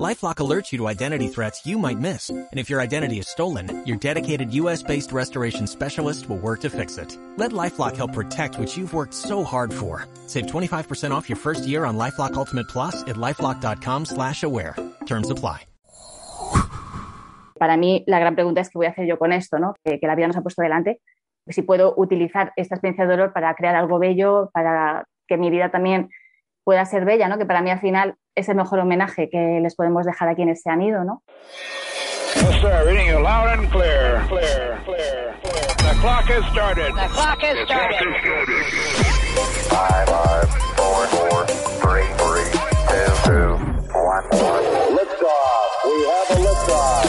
LifeLock alerts you to identity threats you might miss, and if your identity is stolen, your dedicated U.S.-based restoration specialist will work to fix it. Let LifeLock help protect what you've worked so hard for. Save 25% off your first year on LifeLock Ultimate Plus at lifeLock.com/aware. Terms apply. Para mí, la gran pregunta es qué voy a hacer yo con esto, ¿no? Que, que la vida nos ha puesto delante. Si puedo utilizar esta experiencia de dolor para crear algo bello, para que mi vida también pueda ser bella, ¿no? Que para mí al final es el mejor homenaje que les podemos dejar a quienes se han ido, ¿no? Yes, sir. Reading you loud and clear. Clear, clear, clear. The clock has started. The clock has started. Five, five, four, four, three, three, two, two, one, one. Liftoff. We have a liftoff.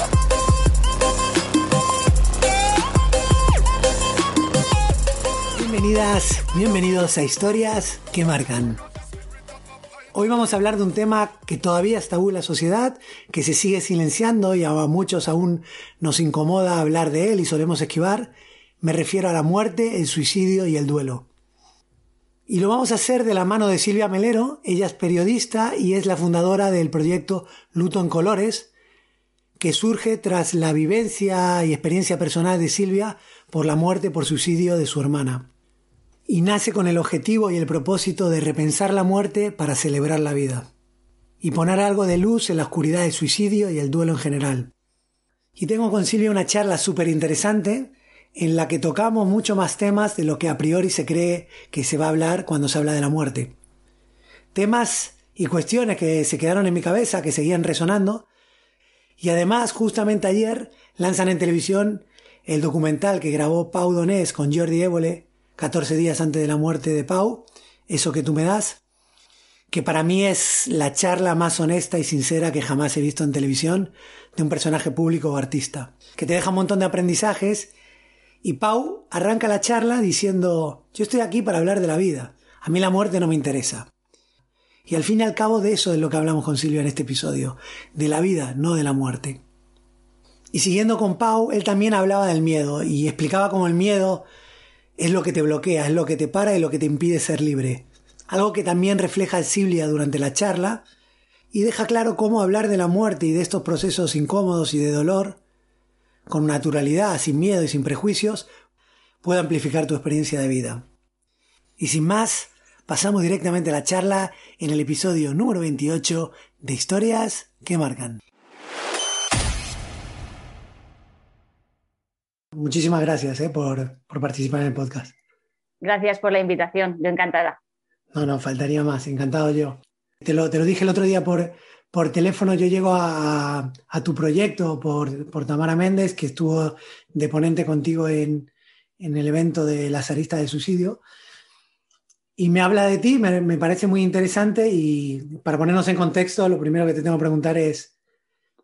Bienvenidas, bienvenidos a Historias que Marcan. Hoy vamos a hablar de un tema que todavía es tabú en la sociedad, que se sigue silenciando y a muchos aún nos incomoda hablar de él y solemos esquivar. Me refiero a la muerte, el suicidio y el duelo. Y lo vamos a hacer de la mano de Silvia Melero. Ella es periodista y es la fundadora del proyecto Luto en Colores, que surge tras la vivencia y experiencia personal de Silvia por la muerte por suicidio de su hermana y nace con el objetivo y el propósito de repensar la muerte para celebrar la vida y poner algo de luz en la oscuridad del suicidio y el duelo en general. Y tengo con Silvia una charla súper interesante en la que tocamos mucho más temas de lo que a priori se cree que se va a hablar cuando se habla de la muerte. Temas y cuestiones que se quedaron en mi cabeza, que seguían resonando, y además justamente ayer lanzan en televisión el documental que grabó Pau Donés con Jordi Évole 14 días antes de la muerte de Pau, eso que tú me das, que para mí es la charla más honesta y sincera que jamás he visto en televisión de un personaje público o artista, que te deja un montón de aprendizajes y Pau arranca la charla diciendo, yo estoy aquí para hablar de la vida, a mí la muerte no me interesa. Y al fin y al cabo de eso es lo que hablamos con Silvia en este episodio, de la vida, no de la muerte. Y siguiendo con Pau, él también hablaba del miedo y explicaba cómo el miedo es lo que te bloquea, es lo que te para y lo que te impide ser libre. Algo que también refleja Silvia durante la charla y deja claro cómo hablar de la muerte y de estos procesos incómodos y de dolor, con naturalidad, sin miedo y sin prejuicios, puede amplificar tu experiencia de vida. Y sin más, pasamos directamente a la charla en el episodio número 28 de Historias que Marcan. Muchísimas gracias eh, por, por, participar en el podcast. Gracias por la invitación, yo encantada. No, no, faltaría más, encantado yo. Te lo, te lo dije el otro día por, por teléfono, yo llego a, a tu proyecto por, por, Tamara Méndez, que estuvo de ponente contigo en, en el evento de la zarista del suicidio. Y me habla de ti, me, me parece muy interesante y para ponernos en contexto, lo primero que te tengo que preguntar es,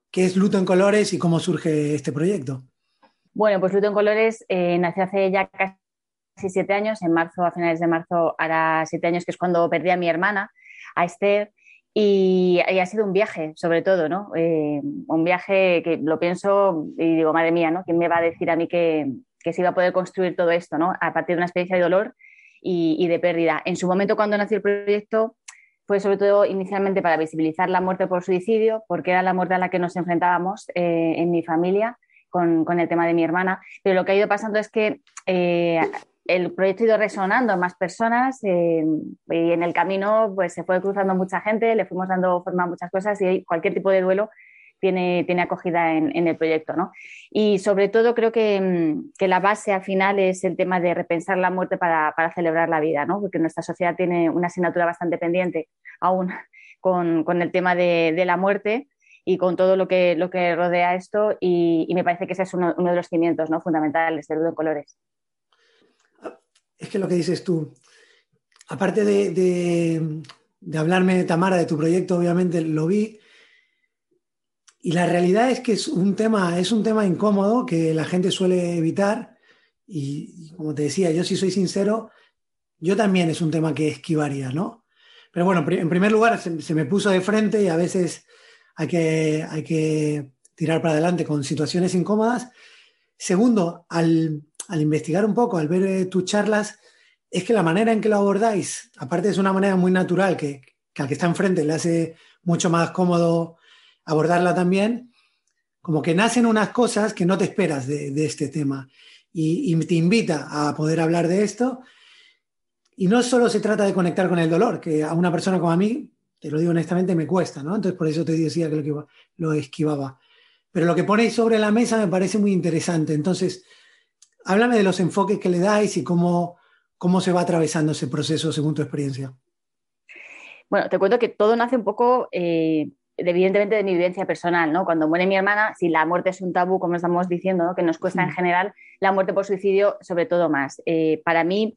¿qué es Luto en Colores y cómo surge este proyecto? Bueno, pues Luto en Colores eh, nació hace ya casi siete años, en marzo, a finales de marzo hará siete años, que es cuando perdí a mi hermana, a Esther, y, y ha sido un viaje, sobre todo, ¿no? Eh, un viaje que lo pienso y digo, madre mía, ¿no? ¿Quién me va a decir a mí que, que se iba a poder construir todo esto, ¿no? A partir de una experiencia de dolor y, y de pérdida. En su momento, cuando nació el proyecto, fue sobre todo inicialmente para visibilizar la muerte por suicidio, porque era la muerte a la que nos enfrentábamos eh, en mi familia con, el tema de mi hermana, pero lo que ha ido pasando es que eh, el proyecto ha ido resonando más personas eh, y en el camino pues se fue cruzando mucha gente, le fuimos dando forma a muchas cosas y cualquier tipo de duelo tiene, tiene acogida en, en, el proyecto. ¿no? Y sobre todo creo que, que, la base al final es el tema de repensar la muerte para, para celebrar la vida, ¿no? porque nuestra sociedad tiene una asignatura bastante pendiente aún con, con el tema de, de la muerte y con todo lo que, lo que rodea esto y, me parece que ese es uno, de los cimientos ¿no? fundamentales del Ludo Colores. Es que lo que dices tú, aparte de, de, hablarme de Tamara, de tu proyecto, obviamente lo vi, y la realidad es que es un tema, es un tema incómodo que la gente suele evitar y, y como te decía, yo si soy sincero, yo también es un tema que esquivaría, ¿no? Pero bueno, en primer lugar se, se me puso de frente y a veces hay que, hay que tirar para adelante con situaciones incómodas. Segundo, al, investigar un poco, al ver eh, tus charlas, es que la manera en que lo abordáis, aparte es una manera muy natural que, que al que está enfrente le hace mucho más cómodo abordarla también, como que nacen unas cosas que no te esperas de, de este tema y, y te invita a poder hablar de esto. Y no solo se trata de conectar con el dolor, que a una persona como a mí, te lo digo honestamente, me cuesta, ¿no? Entonces por eso te decía que lo, esquivaba. Pero lo que ponéis sobre la mesa me parece muy interesante. Entonces, háblame de los enfoques que le dais y cómo, cómo se va atravesando ese proceso según tu experiencia. Bueno, te cuento que todo nace un poco, eh, de, evidentemente, de mi vivencia personal, ¿no? Cuando muere mi hermana, si la muerte es un tabú, como estamos diciendo, ¿no? que nos cuesta en general, la muerte por suicidio, sobre todo más. Eh, para mí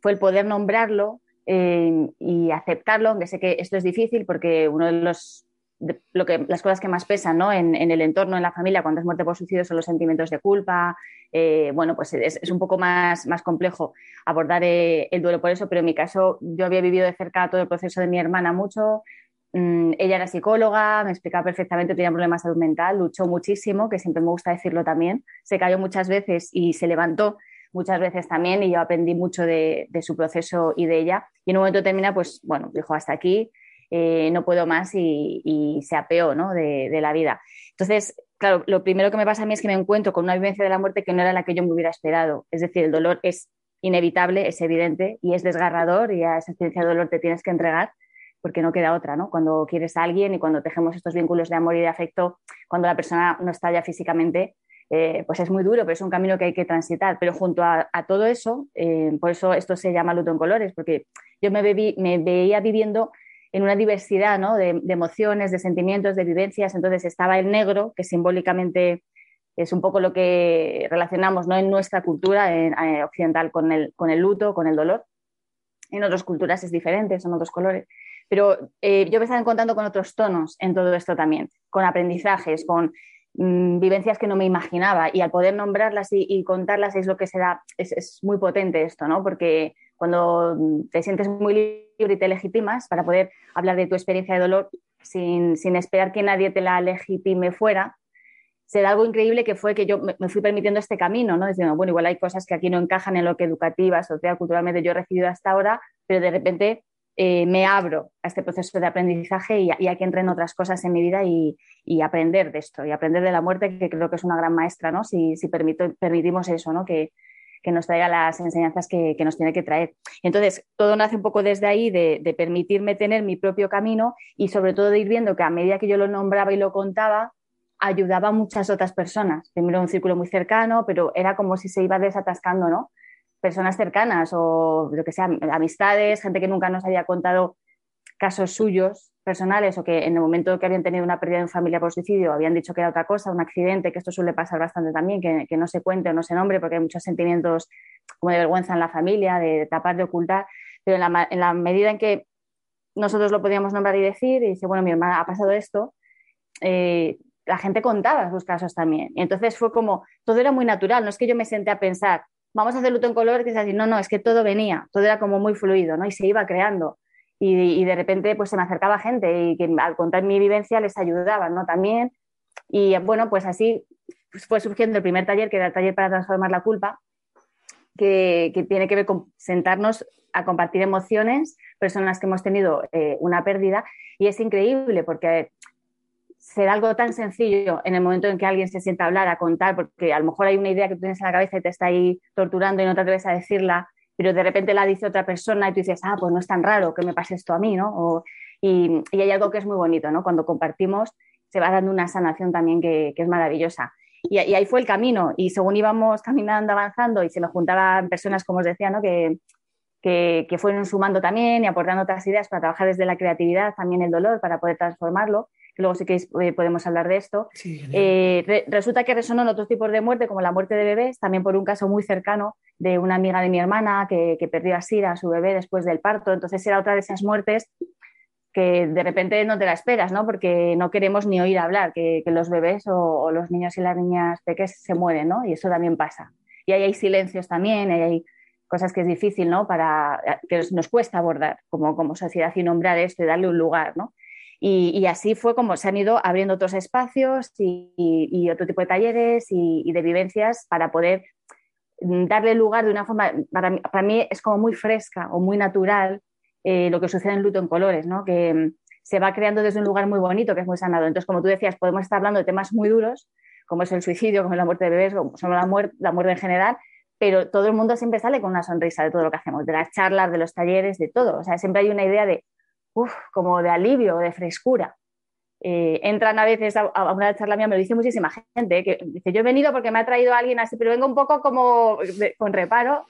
fue el poder nombrarlo eh, y aceptarlo, aunque sé que esto es difícil porque uno de los lo que, las cosas que más pesan ¿no? en, el entorno, en la familia, cuando es muerte por suicidio, son los sentimientos de culpa. Eh, bueno, pues es, es, un poco más, más complejo abordar eh, el duelo por eso, pero en mi caso yo había vivido de cerca todo el proceso de mi hermana mucho. Mm, ella era psicóloga, me explicaba perfectamente, tenía problemas de salud mental, luchó muchísimo, que siempre me gusta decirlo también. Se cayó muchas veces y se levantó muchas veces también y yo aprendí mucho de, su proceso y de ella. Y en un momento termina, pues bueno, dijo hasta aquí, eh, no puedo más y, se apeó ¿no? de, la vida. Entonces, claro, lo primero que me pasa a mí es que me encuentro con una vivencia de la muerte que no era la que yo me hubiera esperado. Es decir, el dolor es inevitable, es evidente y es desgarrador y a esa experiencia de dolor te tienes que entregar porque no queda otra, ¿no? Cuando quieres a alguien y cuando tejemos estos vínculos de amor y de afecto, cuando la persona no está ya físicamente, eh, pues es muy duro, pero es un camino que hay que transitar. Pero junto a, todo eso, eh, por eso esto se llama luto en colores, porque yo me, veía viviendo en una diversidad de, emociones, de sentimientos, de vivencias. Entonces estaba el negro, que simbólicamente es un poco lo que relacionamos ¿no? en nuestra cultura eh, occidental con el, con el luto, con el dolor. En otras culturas es diferente, son otros colores. Pero yo me estaba encontrando con otros tonos en todo esto también, con aprendizajes, con mmm, vivencias que no me imaginaba. Y al poder nombrarlas y, y contarlas es lo que se da, es, es muy potente esto, ¿no? Porque cuando te sientes muy libre y te legitimas para poder hablar de tu experiencia de dolor sin, sin esperar que nadie te la legitime fuera, se da algo increíble que fue que yo me fui permitiendo este camino, ¿no? Diciendo, bueno, igual hay cosas que aquí no encajan en lo que educativa, social, culturalmente yo he recibido hasta ahora, pero de repente eh, me abro a este proceso de aprendizaje y, y aquí entren otras cosas en mi vida y, aprender de esto, y aprender de la muerte, que creo que es una gran maestra, ¿no? Si, permitimos eso, ¿no? Que, que nos traiga las enseñanzas que, que, nos tiene que traer. Entonces, todo nace un poco desde ahí, de, de, permitirme tener mi propio camino y sobre todo de ir viendo que a medida que yo lo nombraba y lo contaba, ayudaba a muchas otras personas. Primero un círculo muy cercano, pero era como si se iba desatascando, ¿no? Personas cercanas o lo que sea, amistades, gente que nunca nos había contado casos suyos personales o que en el momento que habían tenido una pérdida en familia por suicidio habían dicho que era otra cosa, un accidente, que esto suele pasar bastante también, que, no se cuente o no se nombre porque hay muchos sentimientos como de vergüenza en la familia, de tapar, de ocultar, pero en la, en la medida en que nosotros lo podíamos nombrar y decir, y dice, bueno, mi hermana ha pasado esto, eh, la gente contaba sus casos también. Y entonces fue como, todo era muy natural, no es que yo me senté a pensar, vamos a hacer luto en color, que es así, no, no, es que todo venía, todo era como muy fluido, ¿no? Y se iba creando. Y, de repente pues se me acercaba gente y que al contar mi vivencia les ayudaba, ¿no? También. Y bueno, pues así fue surgiendo el primer taller, que era el taller para transformar la culpa, que, que tiene que ver con sentarnos a compartir emociones, personas que hemos tenido eh, una pérdida, y es increíble porque ser algo tan sencillo en el momento en que alguien se sienta a hablar, a contar, porque a lo mejor hay una idea que tú tienes en la cabeza y te está ahí torturando y no te atreves a decirla, pero de repente la dice otra persona y tú dices, ah, pues no es tan raro que me pase esto a mí, ¿no? O, y, y, hay algo que es muy bonito, ¿no? Cuando compartimos se va dando una sanación también que, que es maravillosa. Y, ahí fue el camino, y según íbamos caminando, avanzando, y se me juntaban personas, como os decía, ¿no? Que, que, que fueron sumando también y aportando otras ideas para trabajar desde la creatividad, también el dolor, para poder transformarlo luego sí que eh, podemos hablar de esto. Sí, eh, re resulta que resonó en otros tipos de muerte, como la muerte de bebés, también por un caso muy cercano de una amiga de mi hermana que, que perdió a Sira, a su bebé, después del parto. Entonces era otra de esas muertes que de repente no te la esperas, ¿no? Porque no queremos ni oír hablar, que, que los bebés o, o, los niños y las niñas pequeñas se mueren, ¿no? Y eso también pasa. Y ahí hay silencios también, ahí hay cosas que es difícil, ¿no? Para, que nos cuesta abordar como, como sociedad y nombrar esto y darle un lugar, ¿no? Y, así fue como se han ido abriendo otros espacios y, y- y otro tipo de talleres y, de vivencias para poder mm, darle lugar de una forma, para mí, para mí es como muy fresca o muy natural eh, lo que sucede en Luto en Colores, ¿no? que mm, se va creando desde un lugar muy bonito, que es muy sanado. Entonces, como tú decías, podemos estar hablando de temas muy duros, como es el suicidio, como es la muerte de bebés, como son la muerte, la muerte en general, pero todo el mundo siempre sale con una sonrisa de todo lo que hacemos, de las charlas, de los talleres, de todo. O sea, siempre hay una idea de, uff, como de alivio, de frescura. Eh, entran a veces a, a una charla mía, me lo dice muchísima gente, que dice, yo he venido porque me ha traído alguien así, pero vengo un poco como de- con reparo.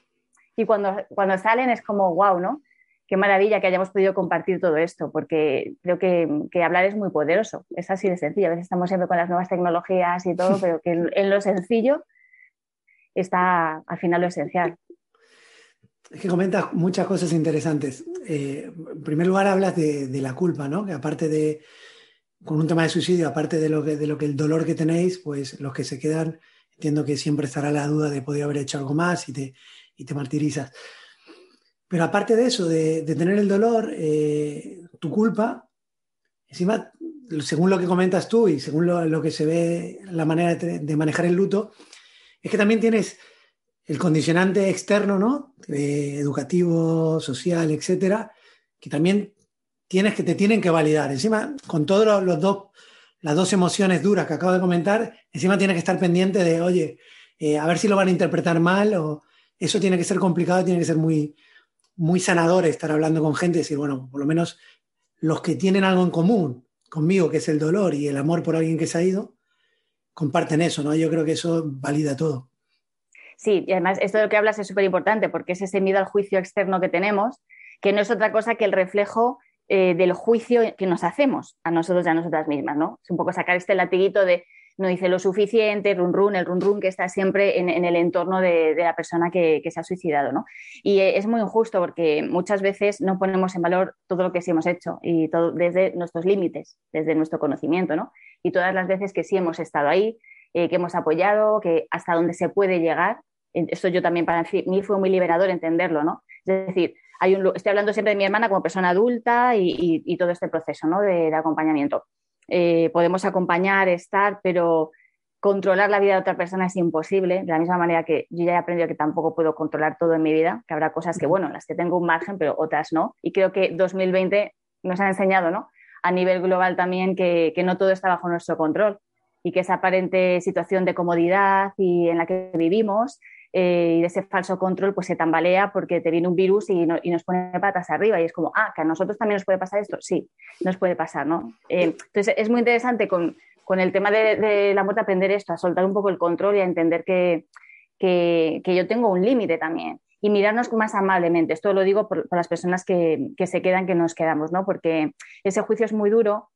Y cuando, cuando salen es como, wow, ¿no? Qué maravilla que hayamos podido compartir todo esto, porque creo que, que hablar es muy poderoso. Es así de sencillo. A veces estamos siempre con las nuevas tecnologías y todo, pero que en, en lo sencillo está al final lo esencial. Es que comentas muchas cosas interesantes. Eh, en primer lugar, hablas de, la culpa, ¿no? Que aparte de, con un tema de suicidio, aparte de lo, que, el dolor que tenéis, pues los que se quedan, entiendo que siempre estará la duda de poder haber hecho algo más y te, y te martirizas. Pero aparte de eso, de, tener el dolor, eh, tu culpa, encima, según lo que comentas tú y según lo, que se ve, la manera de manejar el luto, es que también tienes el condicionante externo, ¿no? Educativo, social, etcétera, que también tienes que te tienen que validar. Encima, con todos los, los dos, las dos emociones duras que acabo de comentar, encima tienes que estar pendiente de, oye, eh, a ver si lo van a interpretar mal o eso tiene que ser complicado, tiene que ser muy, muy sanador estar hablando con gente y decir, bueno, por lo menos los que tienen algo en común conmigo, que es el dolor y el amor por alguien que se ha ido, comparten eso, ¿no? Yo creo que eso valida todo. Sí, y además esto de lo que hablas es súper importante porque es ese miedo al juicio externo que tenemos, que no es otra cosa que el reflejo eh, del juicio que nos hacemos a nosotros y a nosotras mismas, ¿no? Es un poco sacar este latiguito de no hice lo suficiente, run run, el run run que está siempre en, el entorno de, de, la persona que, que, se ha suicidado, ¿no? Y es muy injusto porque muchas veces no ponemos en valor todo lo que sí hemos hecho y todo desde nuestros límites, desde nuestro conocimiento, ¿no? Y todas las veces que sí hemos estado ahí, eh, que hemos apoyado, que hasta donde se puede llegar. Esto yo también para mí fue muy liberador entenderlo, ¿no? Es decir, hay un, estoy hablando siempre de mi hermana como persona adulta y, y, y todo este proceso ¿no? de, de acompañamiento. Eh, podemos acompañar, estar, pero controlar la vida de otra persona es imposible, de la misma manera que yo ya he aprendido que tampoco puedo controlar todo en mi vida, que habrá cosas que, bueno, las que tengo un margen, pero otras no. Y creo que 2020 nos ha enseñado, ¿no? A nivel global también que, que no todo está bajo nuestro control y que esa aparente situación de comodidad y en la que vivimos eh, y de ese falso control pues se tambalea porque te viene un virus y, no, y, nos pone patas arriba y es como, ah, que a nosotros también nos puede pasar esto. Sí, nos puede pasar, ¿no? Eh, entonces es muy interesante con, con el tema de, la muerte aprender esto, a soltar un poco el control y a entender que, que, yo tengo un límite también y mirarnos más amablemente. Esto lo digo por, por las personas que, que, se quedan, que nos quedamos, ¿no? Porque ese juicio es muy duro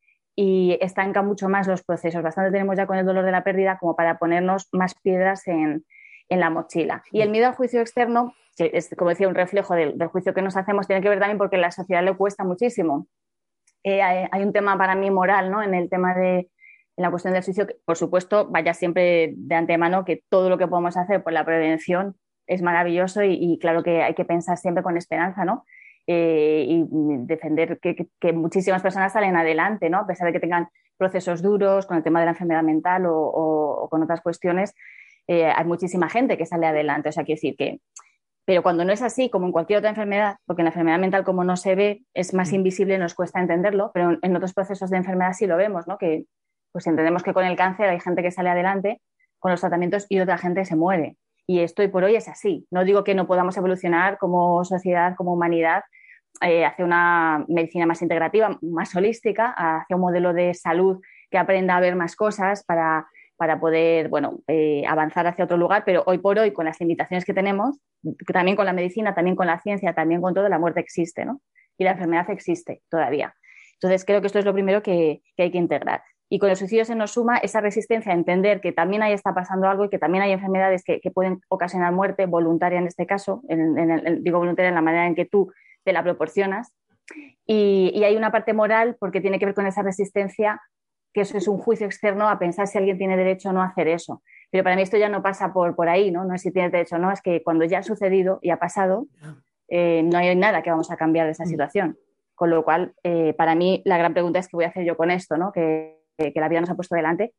y estanca mucho más los procesos. Bastante tenemos ya con el dolor de la pérdida como para ponernos más piedras en, en la mochila. Y el miedo al juicio externo, que es, como decía, un reflejo del, juicio que nos hacemos, tiene que ver también porque a la sociedad le cuesta muchísimo. Eh, hay, un tema para mí moral, ¿no? En el tema de en la cuestión del suicidio, que, por supuesto, vaya siempre de antemano que todo lo que podemos hacer por la prevención es maravilloso y, y claro que hay que pensar siempre con esperanza, ¿no? Eh, y defender que, que, que, muchísimas personas salen adelante, ¿no? A pesar de que tengan procesos duros con el tema de la enfermedad mental o, o, o con otras cuestiones, eh, hay muchísima gente que sale adelante. O sea, quiero decir que. Pero cuando no es así, como en cualquier otra enfermedad, porque en la enfermedad mental, como no se ve, es más invisible, nos cuesta entenderlo, pero en otros procesos de enfermedad sí lo vemos, ¿no? Que pues entendemos que con el cáncer hay gente que sale adelante con los tratamientos y otra gente se muere. Y esto hoy por hoy es así. No digo que no podamos evolucionar como sociedad, como humanidad, eh, hacia una medicina más integrativa, más holística, hacia un modelo de salud que aprenda a ver más cosas para, para poder bueno, eh, avanzar hacia otro lugar, pero hoy por hoy, con las limitaciones que tenemos, también con la medicina, también con la ciencia, también con todo, la muerte existe, ¿no? Y la enfermedad existe todavía. Entonces, creo que esto es lo primero que, que hay que integrar. Y con el suicidio se nos suma esa resistencia a entender que también ahí está pasando algo y que también hay enfermedades que, que pueden ocasionar muerte voluntaria en este caso, en, en el, digo voluntaria en la manera en que tú te la proporcionas. Y, y, hay una parte moral porque tiene que ver con esa resistencia, que eso es un juicio externo a pensar si alguien tiene derecho o no a hacer eso. Pero para mí esto ya no pasa por, por ahí, ¿no? No es si tiene derecho o no, es que cuando ya ha sucedido y ha pasado, eh, no hay nada que vamos a cambiar de esa situación. Con lo cual, eh, para mí, la gran pregunta es qué voy a hacer yo con esto, ¿no? Que, que la vida nos ha puesto delante.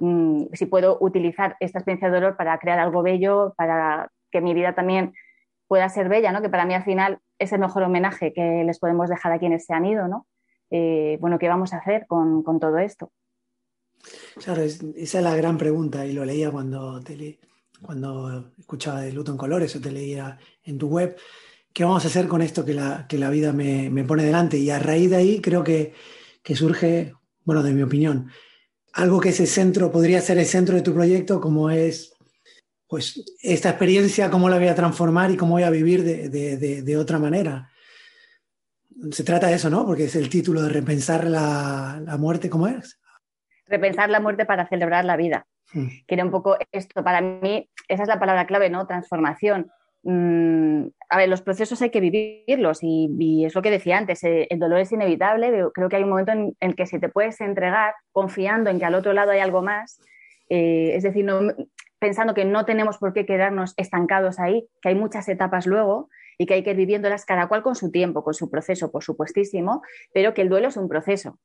Mm, si puedo utilizar esta experiencia de dolor para crear algo bello, para que mi vida también pueda ser bella, ¿no? Que para mí al final es el mejor homenaje que les podemos dejar a quienes se han ido, ¿no? Eh, bueno, ¿qué vamos a hacer con, con todo esto? Claro, es- esa es la gran pregunta y lo leía cuando, te le- cuando escuchaba de Luto en Colores o te leía en tu web. ¿Qué vamos a hacer con esto que la, que la vida me, me pone delante? Y a raíz de ahí creo que, que surge, bueno, de mi opinión, algo que es el centro, podría ser el centro de tu proyecto, como es, pues, esta experiencia, cómo la voy a transformar y cómo voy a vivir de, de- de- de otra manera. Se trata de eso, ¿no? Porque es el título de repensar la, la muerte, ¿cómo es? Repensar la muerte para celebrar la vida. Mm. que era un poco esto. Para mí, esa es la palabra clave, ¿no? Transformación. Mm, a ver, los procesos hay que vivirlos y, es lo que decía antes, eh, el dolor es inevitable, creo que hay un momento en el que si te puedes entregar confiando en que al otro lado hay algo más, eh, es decir, pensando que no tenemos por qué quedarnos estancados ahí, que hay muchas etapas luego y que hay que ir viviéndolas cada cual con su tiempo, con su proceso, por supuestísimo, pero que el duelo es un proceso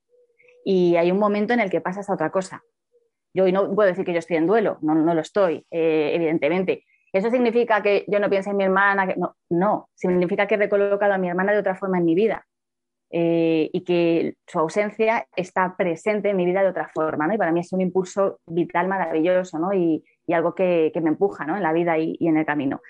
y hay un momento en el que pasas a otra cosa. Yo no puedo decir que yo estoy en duelo, no, no lo estoy, eh, evidentemente. ¿Eso significa que yo no pienso en mi hermana? Que, no, no, significa que he recolocado a mi hermana de otra forma en mi vida eh, y que su ausencia está presente en mi vida de otra forma. Y para mí es un impulso vital maravilloso ¿no? y, algo que, me empuja ¿no? en la vida y, y en el camino.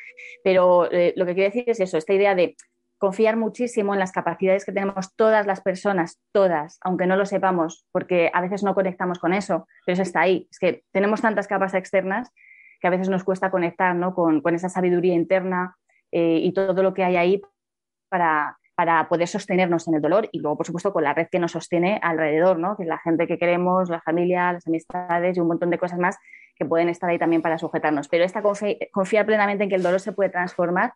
Pero eh, lo que quiero decir es eso, esta idea de confiar muchísimo en las capacidades que tenemos todas las personas, todas, aunque no lo sepamos, porque a veces no conectamos con eso, pero eso está ahí. Es que tenemos tantas capas externas que a veces nos cuesta conectar ¿no? con, con, esa sabiduría interna eh, y todo lo que hay ahí para, para, poder sostenernos en el dolor y luego, por supuesto, con la red que nos sostiene alrededor, ¿no? que es la gente que queremos, la familia, las amistades y un montón de cosas más que pueden estar ahí también para sujetarnos. Pero esta confi confiar plenamente en que el dolor se puede transformar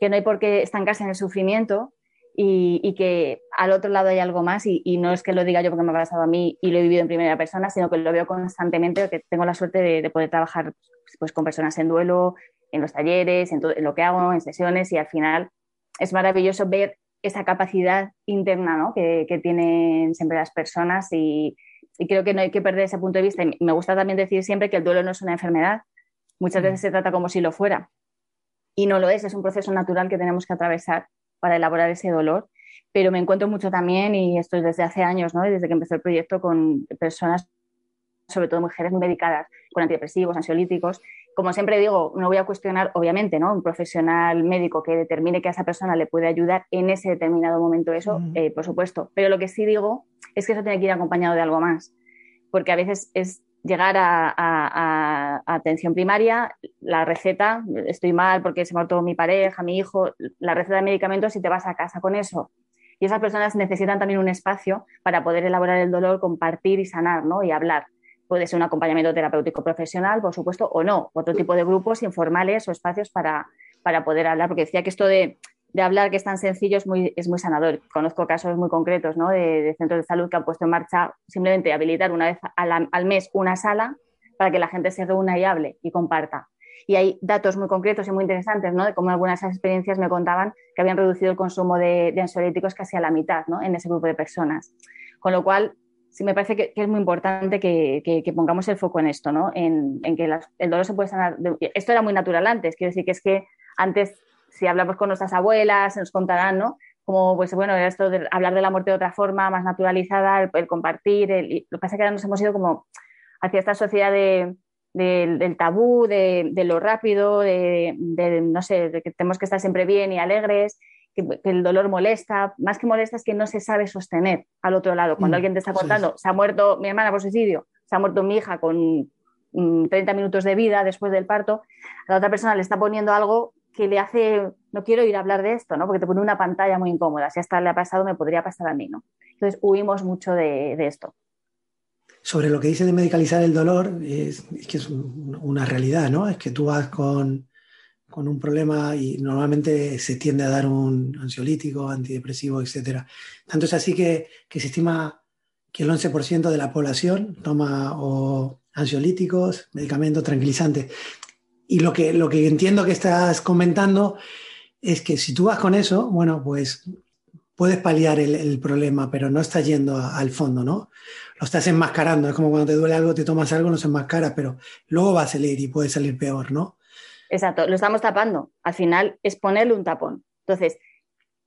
que no hay por qué estancarse en el sufrimiento y, y, que al otro lado hay algo más y, y, no es que lo diga yo porque me ha pasado a mí y lo he vivido en primera persona, sino que lo veo constantemente, que tengo la suerte de, de poder trabajar pues, con personas en duelo, en los talleres, en, todo, en, lo que hago, en sesiones y al final es maravilloso ver esa capacidad interna ¿no? que, que, tienen siempre las personas y, y, creo que no hay que perder ese punto de vista. Y me gusta también decir siempre que el duelo no es una enfermedad, muchas veces se trata como si lo fuera y no lo es, es un proceso natural que tenemos que atravesar para elaborar ese dolor, pero me encuentro mucho también, y esto es desde hace años, ¿no? desde que empezó el proyecto, con personas, sobre todo mujeres muy medicadas, con antidepresivos, ansiolíticos. Como siempre digo, no voy a cuestionar, obviamente, ¿no? un profesional médico que determine que a esa persona le puede ayudar en ese determinado momento eso, eh, por supuesto, pero lo que sí digo es que eso tiene que ir acompañado de algo más, porque a veces es llegar a, atención primaria, la receta, estoy mal porque se muerto mi pareja, mi hijo, la receta de medicamentos y te vas a casa con eso. Y esas personas necesitan también un espacio para poder elaborar el dolor, compartir y sanar, ¿no? Y hablar. Puede ser un acompañamiento terapéutico profesional, por supuesto, o no. Otro tipo de grupos informales o espacios para, para poder hablar, porque decía que esto de, de hablar que es tan sencillo es muy, es muy sanador. Conozco casos muy concretos ¿no? de, de, centros de salud que han puesto en marcha simplemente habilitar una vez al, al, mes una sala para que la gente se reúna y hable y comparta. Y hay datos muy concretos y muy interesantes ¿no? de cómo algunas experiencias me contaban que habían reducido el consumo de, de ansiolíticos casi a la mitad ¿no? en ese grupo de personas. Con lo cual, sí me parece que, que es muy importante que, que, que, pongamos el foco en esto, ¿no? en, en que las, el dolor se puede sanar. De, esto era muy natural antes, quiero decir que es que antes si hablamos con nuestras abuelas, nos contarán, ¿no? Como, pues bueno, esto de hablar de la muerte de otra forma, más naturalizada, el, el compartir. El, lo que pasa es que ahora nos hemos ido como hacia esta sociedad de, de, del tabú, de, de lo rápido, de, no sé, de que tenemos que estar siempre bien y alegres, que, que, el dolor molesta. Más que molesta es que no se sabe sostener al otro lado. Cuando mm, alguien te está contando, sí. se ha muerto mi hermana por suicidio, se ha muerto mi hija con 30 minutos de vida después del parto, a la otra persona le está poniendo algo que le hace, no quiero ir a hablar de esto, ¿no? porque te pone una pantalla muy incómoda. Si hasta le ha pasado, me podría pasar a mí. ¿no? Entonces, huimos mucho de, de esto. Sobre lo que dice de medicalizar el dolor, es, que es una realidad, ¿no? Es que tú vas con, con un problema y normalmente se tiende a dar un ansiolítico, antidepresivo, etc. Tanto es así que, que se estima que el 11% de la población toma o ansiolíticos, medicamentos tranquilizantes. Y lo que, lo que entiendo que estás comentando es que si tú vas con eso, bueno, pues puedes paliar el, problema, pero no estás yendo al fondo, ¿no? Lo estás enmascarando. Es como cuando te duele algo, te tomas algo, no se enmascara, pero luego va a salir y puede salir peor, ¿no? Exacto, lo estamos tapando. Al final es ponerle un tapón. Entonces,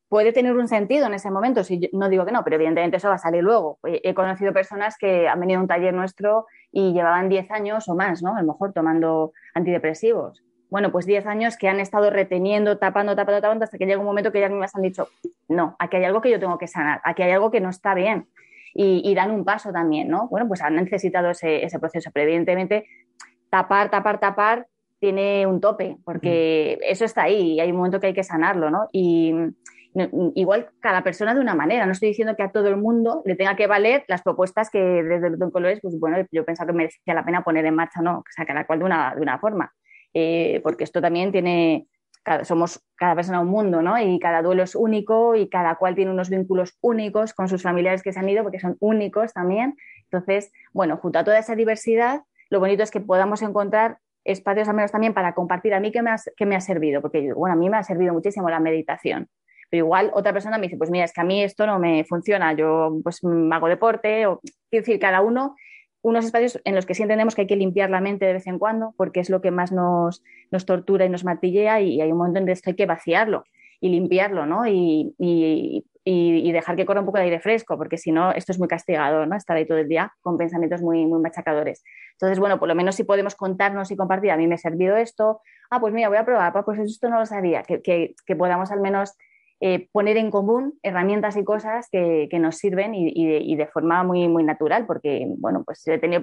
puede tener un sentido en ese momento, si yo- no digo que no, pero evidentemente eso va a salir luego. He he conocido personas que han venido a un taller nuestro y llevaban 10 años o más, ¿no? A lo mejor tomando antidepresivos. Bueno, pues 10 años que han estado reteniendo, tapando, tapando, tapando, hasta que llega un momento que ellas mismas han dicho, no, aquí hay algo que yo tengo que sanar, aquí hay algo que no está bien. Y, y dan un paso también, ¿no? Bueno, pues han necesitado ese, ese proceso, pero evidentemente tapar, tapar, tapar tiene un tope, porque eso está ahí y hay un momento que hay que sanarlo, ¿no? Y no- igual cada persona de una manera, no estoy diciendo que a todo el mundo le tenga que valer las propuestas que desde Luton Colores, pues bueno, yo pensaba que merecía la pena poner en marcha, ¿no? O sea, cada cual de una, de una forma, Eh, porque esto también tiene, cada- somos cada persona un mundo, ¿no? Y cada duelo es único y cada cual tiene unos vínculos únicos con sus familiares que se han ido, porque son únicos también. Entonces, bueno, junto a toda esa diversidad, lo bonito es que podamos encontrar espacios al menos también para compartir a mí qué me ha, qué me ha servido, porque bueno, a mí me ha servido muchísimo la meditación. Pero igual otra persona me dice, pues mira, es que a mí esto no me funciona, yo pues mm, hago deporte, o quiero decir, cada uno, unos espacios en los que sí entendemos que hay que limpiar la mente de vez en cuando, porque es lo que más nos, nos tortura y nos martillea, y hay un momento en que esto hay que vaciarlo y limpiarlo, ¿no? Y, y, dejar que corra un poco de aire fresco, porque si no, esto es muy castigador, ¿no? Estar ahí todo el día con pensamientos muy, muy machacadores. Entonces, bueno, por lo menos si podemos contarnos y compartir, a mí me ha servido esto, ah, pues mira, voy a probar, ah, pues esto no lo sabía, que, que podamos al menos eh, poner en común herramientas y cosas que, nos sirven y, de, forma muy, muy natural, porque, bueno, pues he tenido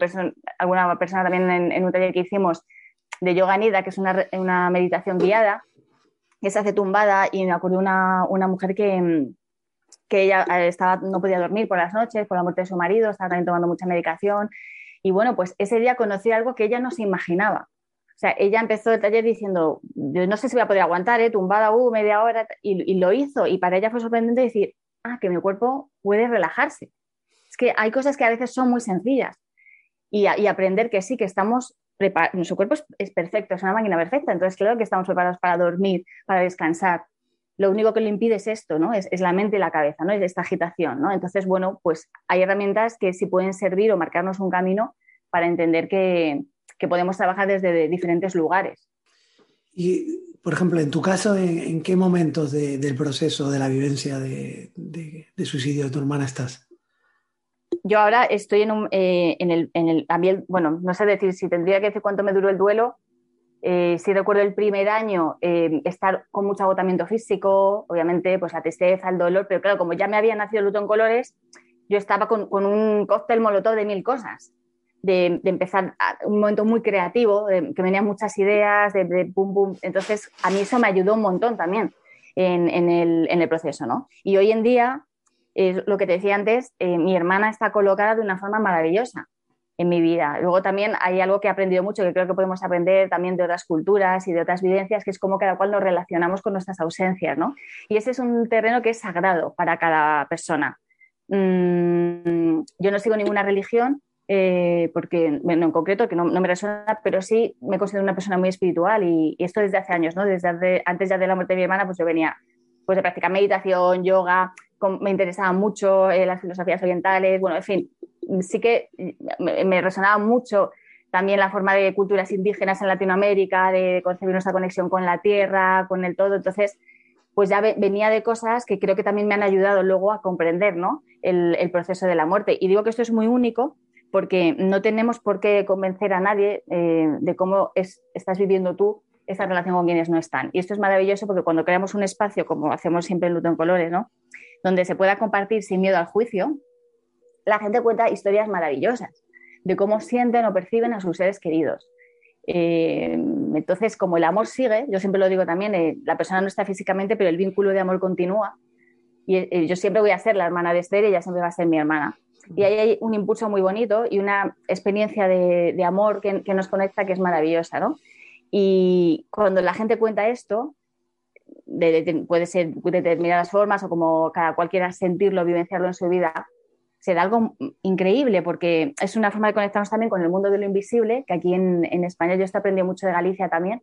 alguna persona también en, un taller que hicimos de yoga nida, que es una, una meditación guiada, que se hace tumbada y me acuerdo una, una mujer que, que ella estaba, no podía dormir por las noches por la muerte de su marido, estaba también tomando mucha medicación y bueno, pues ese día conocí algo que ella no se imaginaba. O sea, ella empezó el taller diciendo, yo no sé si voy a poder aguantar, ¿eh? tumbada, uh, media hora, y, lo hizo. Y para ella fue sorprendente decir, ah, que mi cuerpo puede relajarse. Es que hay cosas que a veces son muy sencillas. Y, y aprender que sí, que estamos preparados, nuestro cuerpo es, perfecto, es una máquina perfecta, entonces claro que estamos preparados para dormir, para descansar. Lo único que lo impide es esto, ¿no? Es, es la mente y la cabeza, ¿no? Es esta agitación, ¿no? Entonces, bueno, pues hay herramientas que sí pueden servir o marcarnos un camino para entender que, que podemos trabajar desde diferentes lugares. Y, por ejemplo, en tu caso, ¿en, en qué momentos de, del proceso de la vivencia de, de, de, suicidio de tu hermana estás? Yo ahora estoy en, un, eh, en, el, en el, a mí el, bueno, no sé decir si tendría que decir cuánto me duró el duelo. Eh, si recuerdo el primer año, eh, estar con mucho agotamiento físico, obviamente, pues la tristeza, el dolor, pero claro, como ya me había nacido luto en colores, yo estaba con, con un cóctel molotov de mil cosas de, empezar un momento muy creativo, de, que venían muchas ideas, de, boom, boom. Entonces, a mí eso me ayudó un montón también en, en, el, en el, proceso, ¿no? Y hoy en día, eh, lo que te decía antes, eh, mi hermana está colocada de una forma maravillosa en mi vida. Luego también hay algo que he aprendido mucho, que creo que podemos aprender también de otras culturas y de otras vivencias, que es cómo cada cual nos relacionamos con nuestras ausencias, ¿no? Y ese es un terreno que es sagrado para cada persona. Mm, yo no sigo ninguna religión, eh, porque, bueno, en concreto, que no, no, me resuena, pero sí me considero una persona muy espiritual y, y esto desde hace años, ¿no? Desde hace, antes ya de la muerte de mi hermana, pues yo venía pues de practicar meditación, yoga, con, me interesaban mucho eh, las filosofías orientales, bueno, en fin, sí que me, me, resonaba mucho también la forma de culturas indígenas en Latinoamérica, de concebir nuestra conexión con la tierra, con el todo, entonces pues ya venía de cosas que creo que también me han ayudado luego a comprender ¿no? el, el proceso de la muerte. Y digo que esto es muy único porque no tenemos por qué convencer a nadie eh, de cómo es, estás viviendo tú esta relación con quienes no están. Y esto es maravilloso porque cuando creamos un espacio, como hacemos siempre en Luto en Colores, ¿no? donde se pueda compartir sin miedo al juicio, la gente cuenta historias maravillosas de cómo sienten o perciben a sus seres queridos. Eh, entonces, como el amor sigue, yo siempre lo digo también, eh, la persona no está físicamente, pero el vínculo de amor continúa. Y eh, yo siempre voy a ser la hermana de Esther y ella siempre va a ser mi hermana. Y ahí hay un impulso muy bonito y una experiencia de, amor que, nos conecta que es maravillosa, ¿no? Y cuando la gente cuenta esto, de, de, puede ser de determinadas formas o como cada cual quiera sentirlo, vivenciarlo en su vida, se da algo increíble porque es una forma de conectarnos también con el mundo de lo invisible, que aquí en, en España yo esto aprendí mucho de Galicia también,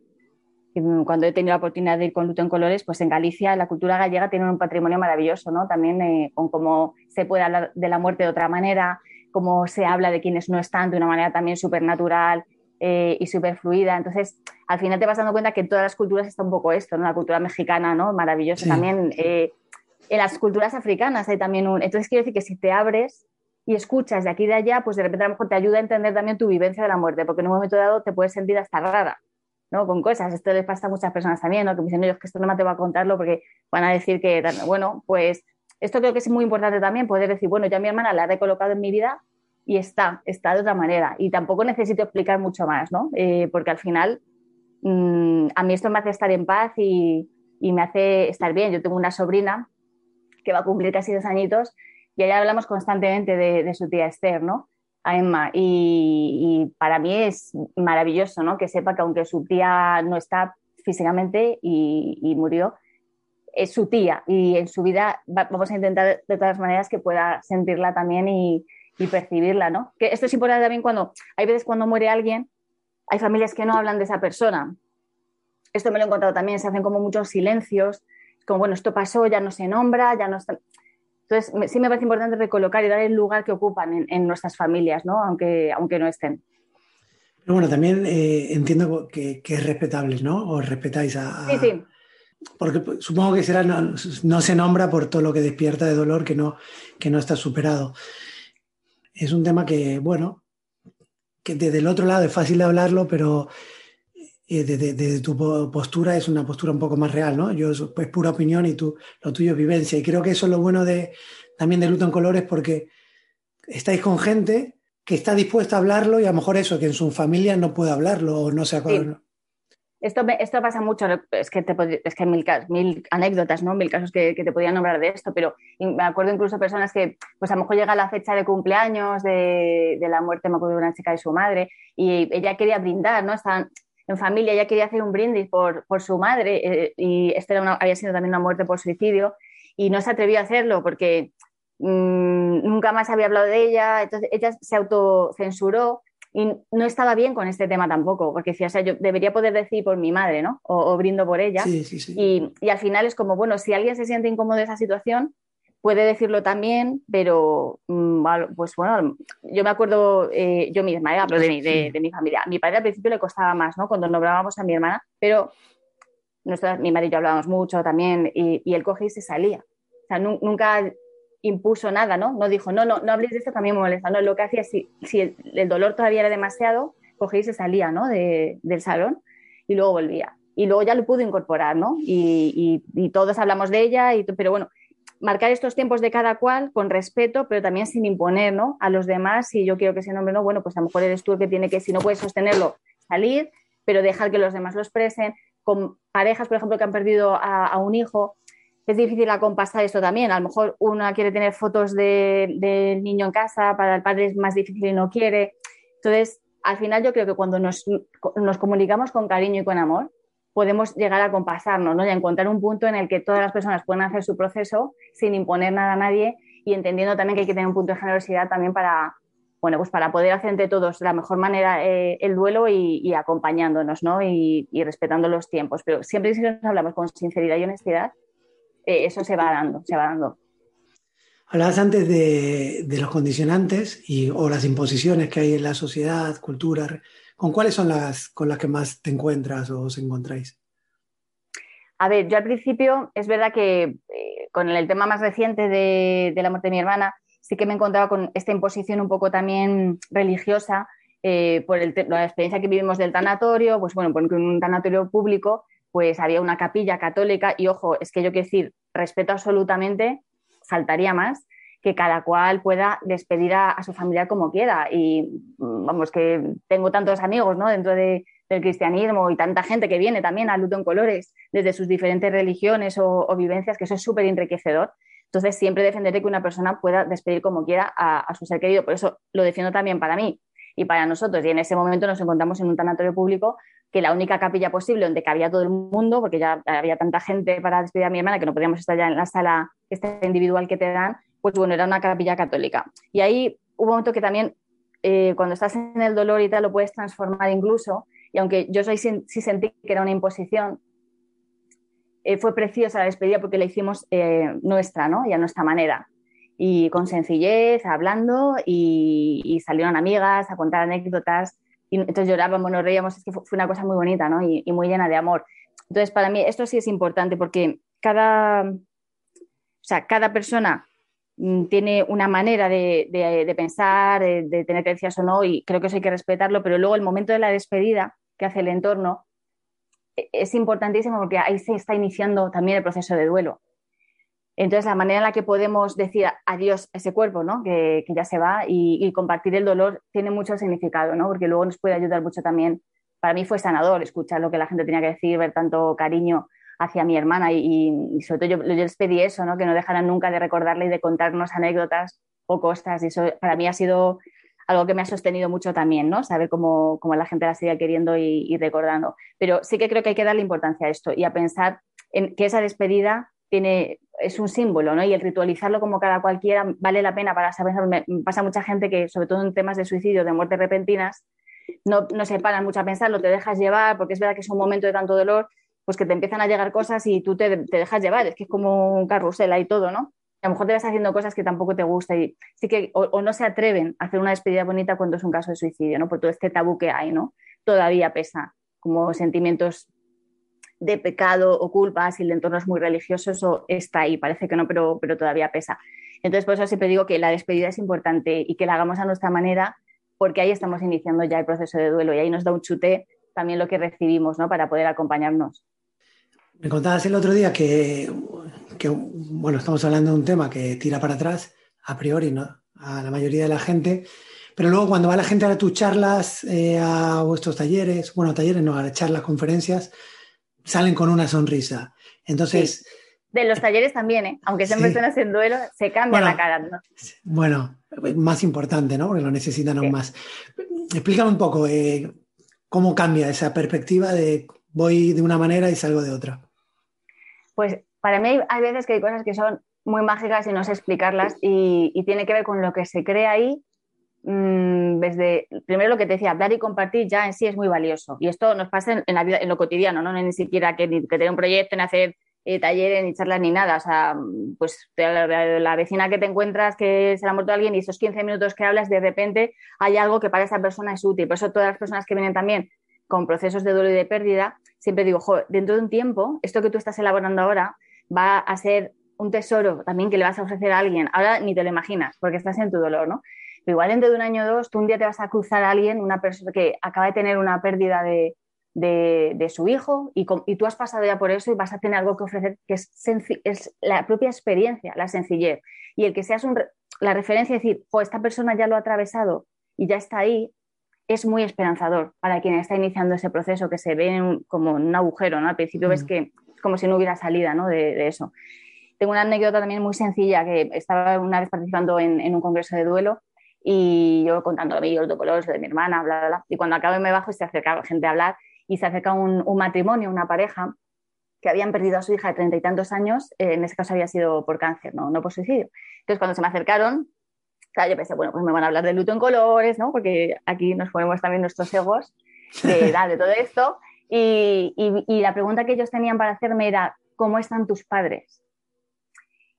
cuando he tenido la oportunidad de ir con luto en colores, pues en Galicia la cultura gallega tiene un patrimonio maravilloso, ¿no? También eh, con cómo se puede hablar de la muerte de otra manera, cómo se habla de quienes no están de una manera también súper natural eh, y súper fluida. Entonces, al final te vas dando cuenta que en todas las culturas está un poco esto, ¿no? La cultura mexicana, ¿no? Maravillosa Sí. también. eh, en las culturas africanas hay también un... Entonces, quiero decir que si te abres y escuchas de aquí y de allá, pues de repente a lo mejor te ayuda a entender también tu vivencia de la muerte, porque en un momento dado te puedes sentir hasta rara, ¿no? Con cosas. Esto les pasa a muchas personas también, ¿no? Que me dicen, "No, es que esto no me te va a contarlo porque van a decir que, bueno, pues esto creo que es muy importante también, poder decir, bueno, yo a mi hermana la he recolocado en mi vida y está, está de otra manera. Y tampoco necesito explicar mucho más, ¿no? Eh, porque al final mm, a mí esto me hace estar en paz y, y me hace estar bien. Yo tengo una sobrina que va a cumplir casi dos añitos y allá hablamos constantemente de, de su tía Esther, ¿no? A Emma. Y, para mí es maravilloso, ¿no? Que sepa que aunque su tía no está físicamente y, murió, es su tía y en su vida va- vamos a intentar de todas maneras que pueda sentirla también y, y percibirla, ¿no? Que esto es importante también cuando, hay veces cuando muere alguien, hay familias que no hablan de esa persona. Esto me lo he encontrado también, se hacen como muchos silencios, como bueno, esto pasó, ya no se nombra, ya no está... Entonces, me- sí me parece importante recolocar y dar el lugar que ocupan en, en nuestras familias, ¿no? Aunque, aunque no estén. Pero bueno, también eh, entiendo que, que es respetable, ¿no? O respetáis a... a- Sí, sí. Porque supongo que será, no, no se nombra por todo lo que despierta de dolor que no, que no está superado. Es un tema que, bueno, que desde el otro lado es fácil de hablarlo, pero eh, desde, desde tu po- postura es una postura un poco más real, ¿no? Yo es pues, pura opinión y tú, lo tuyo es vivencia. Y creo que eso es lo bueno de, también de Luto en Colores porque estáis con gente que está dispuesta a hablarlo y a lo mejor eso, que en su familia no puede hablarlo o no se acuerda. Esto, me- esto pasa mucho, es que, te es que hay mil, mil anécdotas, ¿no? Mil casos que, que te podían nombrar de esto, pero me acuerdo incluso personas que, pues a lo mejor llega la fecha de cumpleaños de, de la muerte, me acuerdo de una chica de su madre, y ella quería brindar, ¿no? Estaban en familia, ella quería hacer un brindis por, por su madre, eh, y esta había sido también una muerte por suicidio, y no se atrevió a hacerlo porque mm, nunca más había hablado de ella, entonces ella se autocensuró y no estaba bien con este tema tampoco, porque decía, o sea, yo debería poder decir por mi madre, ¿no? O, o brindo por ella. Sí, sí, sí. Y, y al final es como, bueno, si alguien se siente incómodo de esa situación, puede decirlo también, pero mm, pues bueno, yo me acuerdo, eh, yo misma, eh, hablo de mi, de, de mi familia. A mi padre al principio le costaba más, ¿no? Cuando nombrábamos a mi hermana, pero nosotras, mi madre y yo hablábamos mucho también, y, y él cogía y se salía. O sea, nu- nunca impuso nada, ¿no? No dijo, no, no, no habléis de esto, también me molesta. No, lo que hacía, si, si el, el dolor todavía era demasiado, cogía y se salía, ¿no? De- del salón y luego volvía. Y luego ya lo pudo incorporar, ¿no? Y, y- y todos hablamos de ella, y, pero bueno, marcar estos tiempos de cada cual con respeto, pero también sin imponer, ¿no? A los demás, si yo quiero que ese nombre no, bueno, pues a lo mejor eres tú el que tiene que, si no puedes sostenerlo, salir, pero dejar que los demás lo expresen. Con parejas, por ejemplo, que han perdido a, un hijo, es difícil acompasar esto también. A lo mejor una quiere tener fotos de- del niño en casa, para el padre es más difícil y no quiere. Entonces, al final yo creo que cuando nos comunicamos con cariño y con amor, podemos llegar a compasarnos ¿no? y a encontrar un punto en el que todas las personas puedan hacer su proceso sin imponer nada a nadie y entendiendo también que hay que tener un punto de generosidad también para, bueno, pues para poder hacer entre todos de la mejor manera eh, el duelo y, acompañándonos ¿no? y, respetando los tiempos. Pero siempre que nos hablamos con sinceridad y honestidad, eh, eso se va dando, se va dando. Hablabas antes de, de los condicionantes y, o las imposiciones que hay en la sociedad, cultura. ¿Con cuáles son las con las que más te encuentras o os encontráis? A ver, yo al principio es verdad que eh, con el tema más reciente de, la muerte de mi hermana, sí que me encontraba con esta imposición un poco también religiosa eh, por el la experiencia que vivimos del tanatorio, pues bueno, porque en un tanatorio público pues había una capilla católica y ojo, es que yo quiero decir, respeto absolutamente, faltaría más, que cada cual pueda despedir a, su familia como quiera. Y mm, vamos, que tengo tantos amigos ¿no? dentro de, del cristianismo y tanta gente que viene también a luto en colores desde sus diferentes religiones o, vivencias, que eso es súper enriquecedor. Entonces, siempre defenderé que una persona pueda despedir como quiera a, a, su ser querido. Por eso lo defiendo también para mí y para nosotros. Y en ese momento nos encontramos en un tanatorio público que la única capilla posible donde cabía todo el mundo, porque ya había tanta gente para despedir a mi hermana que no podíamos estar ya en la sala esta individual que te dan, pues bueno, era una capilla católica. Y ahí hubo un momento que también, eh, cuando estás en el dolor y tal, lo puedes transformar incluso y aunque yo soy, sí sentí que era una imposición, eh, fue preciosa la despedida porque la hicimos eh, nuestra, ¿no? Y a nuestra manera. Y con sencillez, hablando, y, salieron amigas a contar anécdotas. Y entonces llorábamos, nos reíamos, es que fue, una cosa muy bonita, ¿no? Y, muy llena de amor. Entonces, para mí esto sí es importante porque cada, o sea, cada persona tiene una manera de, de, pensar, de, de, tener creencias o no, y creo que eso hay que respetarlo, pero luego el momento de la despedida que hace el entorno es importantísimo porque ahí se está iniciando también el proceso de duelo. Entonces, la manera en la que podemos decir adiós a ese cuerpo, ¿no? que, ya se va, y, compartir el dolor tiene mucho significado, ¿no? porque luego nos puede ayudar mucho también. Para mí fue sanador escuchar lo que la gente tenía que decir, ver tanto cariño hacia mi hermana y, sobre todo yo, yo, les pedí eso, ¿no? que no dejaran nunca de recordarle y de contarnos anécdotas o costas. Y eso para mí ha sido algo que me ha sostenido mucho también, ¿no? Saber cómo, cómo la gente la sigue queriendo y, recordando. Pero sí que creo que hay que darle importancia a esto y a pensar en que esa despedida tiene, es un símbolo, ¿no? Y el ritualizarlo como cada cualquiera vale la pena para saber. Me pasa mucha gente que, sobre todo en temas de suicidio, de muertes repentinas, no, no se paran mucho a pensarlo, te dejas llevar, porque es verdad que es un momento de tanto dolor, pues que te empiezan a llegar cosas y tú te, te dejas llevar, es que es como un carrusel ahí todo, ¿no? a lo mejor te vas haciendo cosas que tampoco te gusta y sí que o, no se atreven a hacer una despedida bonita cuando es un caso de suicidio, ¿no? Por todo este tabú que hay, ¿no? Todavía pesa como sentimientos de pecado o culpa, si el entorno es muy religioso, eso está ahí, parece que no, pero, pero todavía pesa. Entonces, por eso siempre digo que la despedida es importante y que la hagamos a nuestra manera, porque ahí estamos iniciando ya el proceso de duelo y ahí nos da un chute también lo que recibimos, ¿no? Para poder acompañarnos. Me contabas el otro día que, bueno, estamos hablando de un tema que tira para atrás, a priori, ¿no? A la mayoría de la gente, pero luego cuando va la gente a tus charlas, eh, a vuestros talleres, bueno, talleres no, a charlas, conferencias, salen con una sonrisa. Entonces... De los talleres también, ¿eh? aunque siempre estén haciendo duelo, se cambia la cara. ¿no? Bueno, más importante, ¿no? Porque lo necesitan aún más. Explícame un poco eh, cómo cambia esa perspectiva de voy de una manera y salgo de otra. Pues para mí hay, veces que hay cosas que son muy mágicas y no sé explicarlas y, tiene que ver con lo que se crea ahí. Mm, desde primero lo que te decía, hablar y compartir ya en sí es muy valioso. Y esto nos pasa en, la vida, en lo cotidiano, ¿no? ni siquiera que, que tener un proyecto, ni hacer eh, talleres, ni charlas, ni nada. O sea, pues la, la, vecina que te encuentras que se le ha muerto alguien y esos 15 minutos que hablas, de repente hay algo que para esa persona es útil. Por eso todas las personas que vienen también con procesos de duelo y de pérdida, siempre digo, dentro de un tiempo, esto que tú estás elaborando ahora va a ser un tesoro también que le vas a ofrecer a alguien. Ahora ni te lo imaginas, porque estás en tu dolor, ¿no? Pero igual dentro de un año o dos, tú un día te vas a cruzar a alguien, una persona que acaba de tener una pérdida de, su hijo y, tú has pasado ya por eso y vas a tener algo que ofrecer que es, es la propia experiencia, la sencillez. Y el que seas la referencia, decir, esta persona ya lo ha atravesado y ya está ahí, es muy esperanzador para quien está iniciando ese proceso que se ve como en un agujero, ¿no? Al principio ves mm. que es como si no hubiera salida ¿no? de, eso. Tengo una anécdota también muy sencilla que estaba una vez participando en, un congreso de duelo y yo contando los dolores de mi hermana, bla, bla, bla. Y cuando acabo me bajo y se acerca gente a hablar y se acerca un, un matrimonio, una pareja que habían perdido a su hija de treinta y tantos años, eh, en ese caso había sido por cáncer, no, no por suicidio. Entonces, cuando se me acercaron, Claro, yo pensé, bueno, pues me van a hablar de luto en colores, ¿no? Porque aquí nos ponemos también nuestros egos de edad, de todo esto. Y, y, la pregunta que ellos tenían para hacerme era, ¿cómo están tus padres?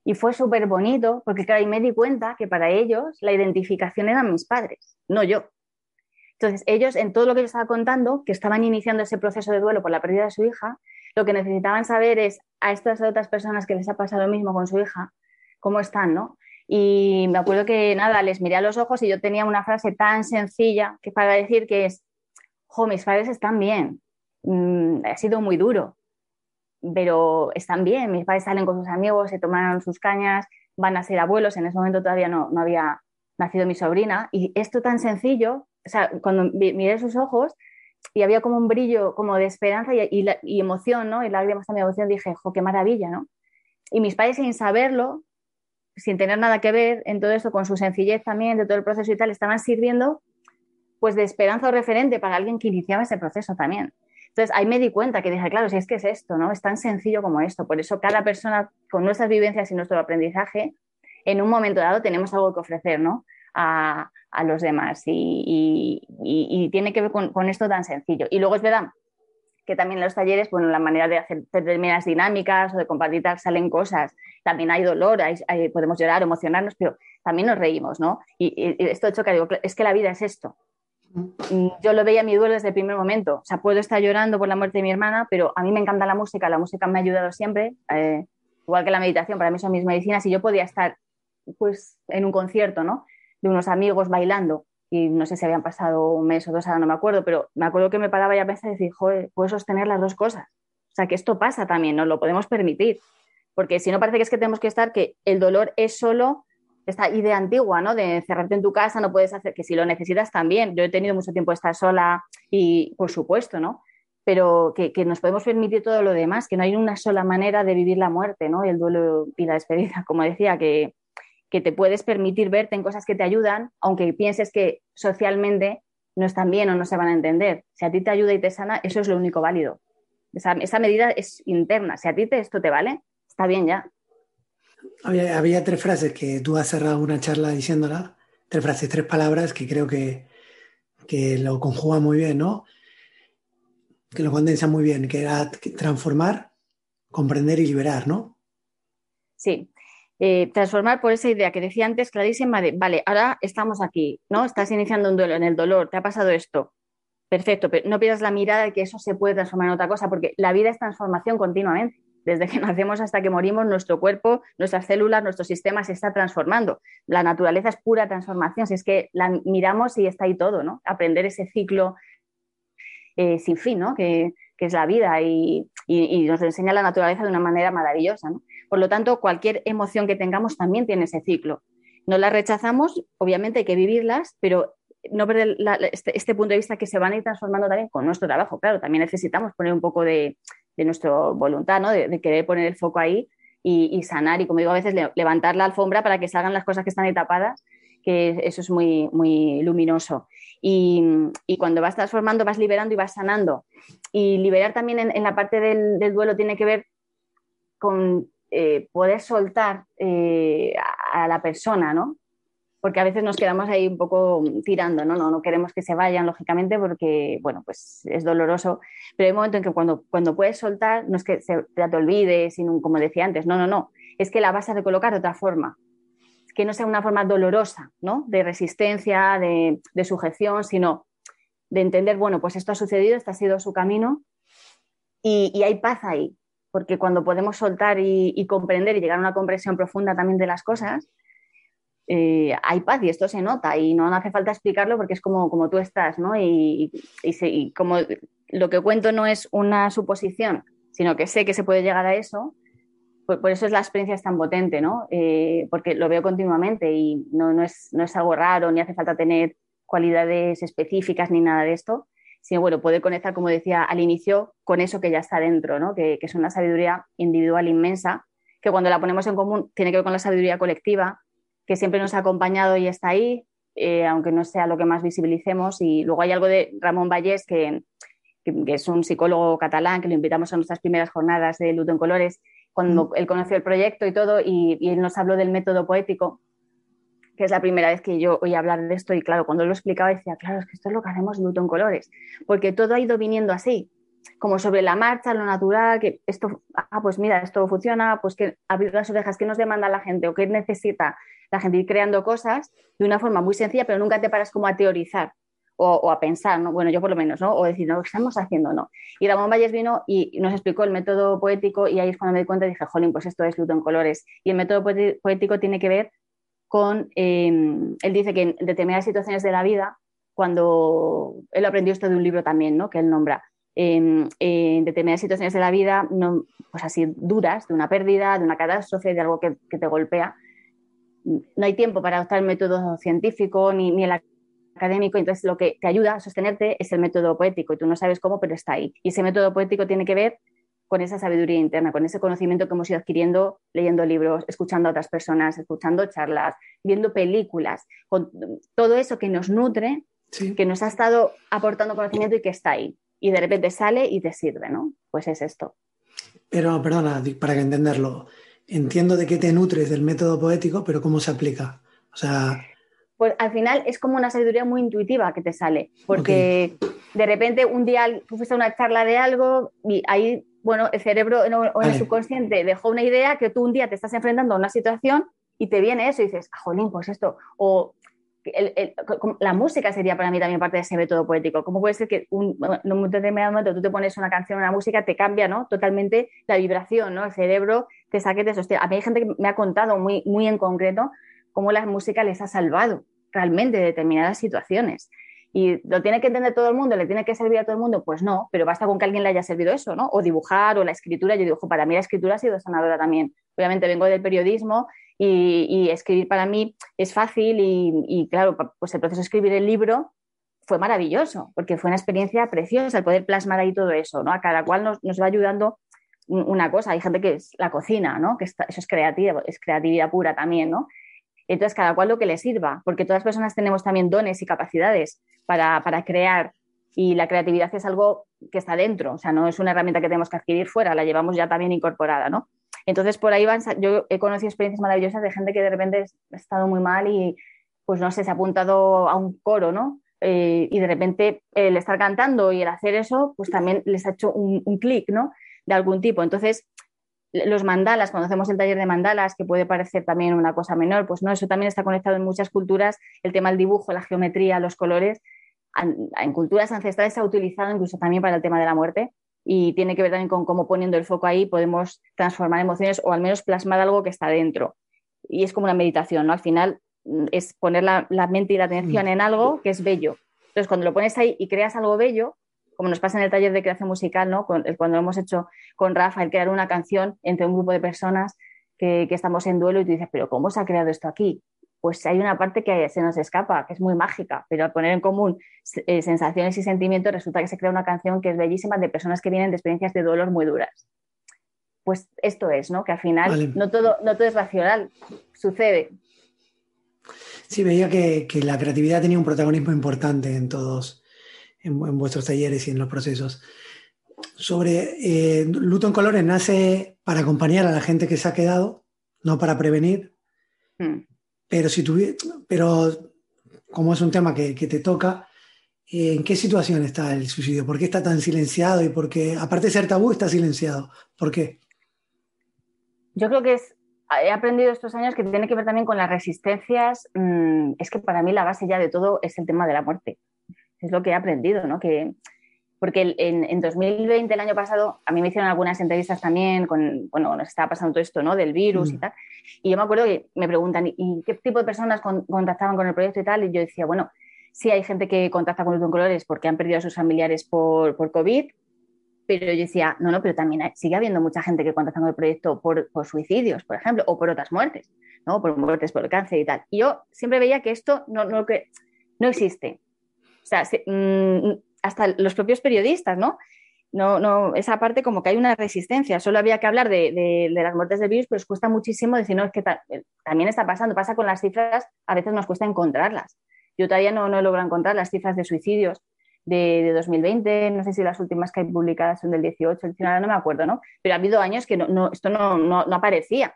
Y fue súper bonito, porque claro, ahí me di cuenta que para ellos la identificación eran mis padres, no yo. Entonces, ellos, en todo lo que yo estaba contando, que estaban iniciando ese proceso de duelo por la pérdida de su hija, lo que necesitaban saber es a estas otras personas que les ha pasado lo mismo con su hija, cómo están, ¿no? Y me acuerdo que nada, les miré a los ojos y yo tenía una frase tan sencilla que para decir que es, jo, mis padres están bien, mm, ha sido muy duro, pero están bien, mis padres salen con sus amigos, se toman sus cañas, van a ser abuelos, en ese momento todavía no, no había nacido mi sobrina, y esto tan sencillo, o sea, cuando miré sus ojos y había como un brillo como de esperanza y, emoción, ¿no? Y lágrimas también emoción, dije, jo, qué maravilla, ¿no? Y mis padres sin saberlo sin tener nada que ver en todo esto, con su sencillez también de todo el proceso y tal, estaban sirviendo pues de esperanza o referente para alguien que iniciaba ese proceso también. Entonces ahí me di cuenta que dije, claro, si es que es esto, ¿no? Es tan sencillo como esto. Por eso cada persona con nuestras vivencias y nuestro aprendizaje, en un momento dado tenemos algo que ofrecer, ¿no? A, a los demás y, y- y tiene que ver con, con esto tan sencillo. Y luego es verdad que también en los talleres, bueno, la manera de hacer determinadas dinámicas o de compartir tal, salen cosas. También hay dolor, hay- hay- podemos llorar, emocionarnos, pero también nos reímos, ¿no? Y, esto choca, digo, es que la vida es esto. Mm, Yo lo veía mi duelo desde el primer momento. O sea, puedo estar llorando por la muerte de mi hermana, pero a mí me encanta la música, la música me ha ayudado siempre, eh, igual que la meditación, para mí son mis medicinas, y yo podía estar pues en un concierto, ¿no? De unos amigos bailando, y no sé si habían pasado un mes o dos, ahora no me acuerdo, pero me acuerdo que me paraba ya a y decir, joder, puedo sostener las dos cosas. O sea, que esto pasa también, nos lo podemos permitir. Porque si no parece que es que tenemos que estar, que el dolor es solo esta idea antigua, ¿no? De encerrarte en tu casa, no puedes hacer, que si lo necesitas también. Yo he tenido mucho tiempo de estar sola y, por supuesto, ¿no? Pero que, que nos podemos permitir todo lo demás, que no hay una sola manera de vivir la muerte, ¿no? Y el duelo y la despedida, como decía, que, que te puedes permitir verte en cosas que te ayudan, aunque pienses que socialmente no están bien o no se van a entender. Si a ti te ayuda y te sana, eso es lo único válido. Esa, esa medida es interna. Si a ti te, esto te vale, está bien ya. Había, había tres frases que tú has cerrado una charla diciéndola, tres frases, tres palabras que creo que, que lo conjugan muy bien, ¿no? Que lo condensan muy bien, que era transformar, comprender y liberar, ¿no? Sí. Eh, transformar por esa idea que decía antes clarísima de, vale, ahora estamos aquí, ¿no? Estás iniciando un duelo en el dolor, te ha pasado esto. Perfecto, pero no pierdas la mirada de que eso se puede transformar en otra cosa, porque la vida es transformación continuamente. Desde que nacemos hasta que morimos, nuestro cuerpo, nuestras células, nuestro sistema se está transformando. La naturaleza es pura transformación, si es que la miramos y está ahí todo, ¿no? Aprender ese ciclo eh, sin fin, ¿no? Que, que es la vida y, y, nos enseña la naturaleza de una manera maravillosa. Por lo tanto, cualquier emoción que tengamos también tiene ese ciclo. No las rechazamos, obviamente hay que vivirlas, pero no perder este, este, punto de vista que se van a ir transformando también con nuestro trabajo. Claro, también necesitamos poner un poco de, de nuestra voluntad, ¿no? de, querer poner el foco ahí y, sanar. Y como digo, a veces le, levantar la alfombra para que salgan las cosas que están ahí que eso es muy, muy luminoso. Y, y, cuando vas transformando, vas liberando y vas sanando. Y liberar también en, la parte del, duelo tiene que ver con eh, poder soltar eh, a, la persona, ¿no? Porque a veces nos quedamos ahí un poco tirando, ¿no? No, no queremos que se vayan, lógicamente, porque, bueno, pues es doloroso. Pero hay un momento en que cuando, cuando puedes soltar, no es que se, te olvides, sino, como decía antes, no, no, no. Es que la vas a recolocar de otra forma que no sea una forma dolorosa, ¿no? De resistencia, de, sujeción, sino de entender, bueno, pues esto ha sucedido, este ha sido su camino y hay paz ahí, porque cuando podemos soltar y, comprender y llegar a una comprensión profunda también de las cosas, eh, hay paz y esto se nota y no hace falta explicarlo porque es como, como tú estás, ¿no? Y, y como lo que cuento no es una suposición, sino que sé que se puede llegar a eso, por, eso es la experiencia tan potente, ¿no? Eh, porque lo veo continuamente y no, no, es, no, es, algo raro, ni hace falta tener cualidades específicas ni nada de esto, sino bueno, poder conectar, como decía al inicio, con eso que ya está dentro, ¿no? Que, que es una sabiduría individual inmensa, que cuando la ponemos en común tiene que ver con la sabiduría colectiva, que siempre nos ha acompañado y está ahí, eh, aunque no sea lo que más visibilicemos. Y luego hay algo de Ramón Vallés, que, que, que es un psicólogo catalán, que lo invitamos a nuestras primeras jornadas de Luto en Colores, cuando él conoció el proyecto y todo, y, y, él nos habló del método poético, que es la primera vez que yo oí hablar de esto, y claro, cuando lo explicaba decía, claro, es que esto es lo que hacemos luto en colores, porque todo ha ido viniendo así, como sobre la marcha, lo natural, que esto, ah, pues mira, esto funciona, pues que abrir las orejas, ¿qué nos demanda la gente o qué necesita la gente? Ir creando cosas de una forma muy sencilla, pero nunca te paras como a teorizar. O, a pensar, ¿no? Bueno, yo por lo menos, ¿no? O decir, no, ¿qué estamos haciendo? No. Y Ramón Valles vino y nos explicó el método poético y ahí es cuando me di cuenta dije, jolín, pues esto es luto en colores. Y el método poético tiene que ver con, eh, él dice que en determinadas situaciones de la vida, cuando él aprendió esto de un libro también, ¿no? Que él nombra, en, en determinadas situaciones de la vida, no, pues así duras, de una pérdida, de una catástrofe, de algo que, que te golpea, no hay tiempo para adoptar el método científico ni, ni el académico, entonces lo que te ayuda a sostenerte es el método poético y tú no sabes cómo, pero está ahí. Y ese método poético tiene que ver con esa sabiduría interna, con ese conocimiento que hemos ido adquiriendo leyendo libros, escuchando a otras personas, escuchando charlas, viendo películas, con todo eso que nos nutre, sí. que nos ha estado aportando conocimiento y que está ahí. Y de repente sale y te sirve, ¿no? Pues es esto. Pero, perdona, para que entenderlo, entiendo de qué te nutres del método poético, pero ¿cómo se aplica? O sea, pues al final es como una sabiduría muy intuitiva que te sale, porque de repente un día tú fuiste a una charla de algo y ahí, bueno, el cerebro o en el Vale. subconsciente dejó una idea que tú un día te estás enfrentando a una situación y te viene eso y dices, ah, jolín, pues esto, o el- el- como- la música sería para mí también parte de ese método poético. ¿Cómo puede ser que un, en un determinado momento tú te pones una canción, una música, te cambia ¿no? totalmente la vibración, ¿no? El cerebro te saque de esos... A mí hay gente que me ha contado muy, muy en concreto cómo la música les ha salvado realmente de determinadas situaciones. Y lo tiene que entender todo el mundo, le tiene que servir a todo el mundo, pues no, pero basta con que alguien le haya servido eso, ¿no? O dibujar o la escritura. Yo digo, "Jo, para mí la escritura ha sido sanadora también. Obviamente vengo del periodismo y, y escribir para mí es fácil y, y, claro, pues el proceso de escribir el libro fue maravilloso, porque fue una experiencia preciosa el poder plasmar ahí todo eso, ¿no? A cada cual nos, nos va ayudando un- una cosa. Hay gente que es la cocina, ¿no? Que eso es creativa, es creatividad pura también, ¿no? Entonces, cada cual lo que le sirva, porque todas las personas tenemos también dones y capacidades para, para crear y la creatividad es algo que está dentro, o sea, no es una herramienta que tenemos que adquirir fuera, la llevamos ya también incorporada, ¿no? Entonces, por ahí van, yo he conocido experiencias maravillosas de gente que de repente ha estado muy mal y, pues no sé, se ha apuntado a un coro, ¿no? Eh, y de repente el estar cantando y el hacer eso, pues también les ha hecho un, un clic, ¿no? De algún tipo. Entonces, los mandalas, cuando hacemos el taller de mandalas, que puede parecer también una cosa menor, pues no, eso también está conectado en muchas culturas, el tema del dibujo, la geometría, los colores, en culturas ancestrales se ha utilizado incluso también para el tema de la muerte y tiene que ver también con cómo poniendo el foco ahí podemos transformar emociones o al menos plasmar algo que está dentro. Y es como una meditación, ¿no? Al final mm, es poner la, la mente y la atención en algo que es bello. Entonces, cuando lo pones ahí y creas algo bello, como nos pasa en el taller de creación musical, ¿no? Con- cuando lo hemos hecho con Rafa, el crear una canción entre un grupo de personas que, que estamos en duelo y tú dices, pero ¿cómo se ha creado esto aquí? Pues hay una parte que se nos escapa, que es muy mágica, pero al poner en común eh, sensaciones y sentimientos resulta que se crea una canción que es bellísima de personas que vienen de experiencias de dolor muy duras. Pues esto es, ¿no? Que al final Vale. no, todo, no todo es racional, sucede. Sí, veía que, que la creatividad tenía un protagonismo importante en todos, en, en vuestros talleres y en los procesos. Sobre eh, Luto en Colores nace para acompañar a la gente que se ha quedado, no para prevenir, Mm. pero si tuvi- pero como es un tema que, que te toca, eh, ¿en qué situación está el suicidio? ¿Por qué está tan silenciado? Y por qué, aparte de ser tabú, está silenciado. ¿Por qué? Yo creo que es, he aprendido estos años que tiene que ver también con las resistencias. mm, es que para mí la base ya de todo es el tema de la muerte. Es lo que he aprendido, ¿no? Que, porque en, en 2020, el año pasado, a mí me hicieron algunas entrevistas también con, bueno, cuando estaba pasando todo esto, ¿no? Del virus Mm. y tal. Y yo me acuerdo que me preguntan, ¿y qué tipo de personas con- contactaban con el proyecto y tal? Y yo decía, bueno, sí hay gente que contacta con en Colores porque han perdido a sus familiares por, por COVID, pero yo decía, no, no, pero también hay- sigue habiendo mucha gente que contacta con el proyecto por, por suicidios, por ejemplo, o por otras muertes, ¿no? Por muertes por cáncer y tal. Y yo siempre veía que esto no, no, que, no existe. O sea, se- mm, hasta los propios periodistas, ¿no? No, no, esa parte como que hay una resistencia. Solo había que hablar de, de- de las muertes del virus, pero os cuesta muchísimo decir, no, es que eh, también está pasando, pasa con las cifras, a veces nos cuesta encontrarlas. Yo todavía no, no he logrado encontrar las cifras de suicidios de, de 2020, no sé si las últimas que hay publicadas son del 18, el 19, no me acuerdo, ¿no? Pero ha habido años que no, no- esto no, no, no aparecía.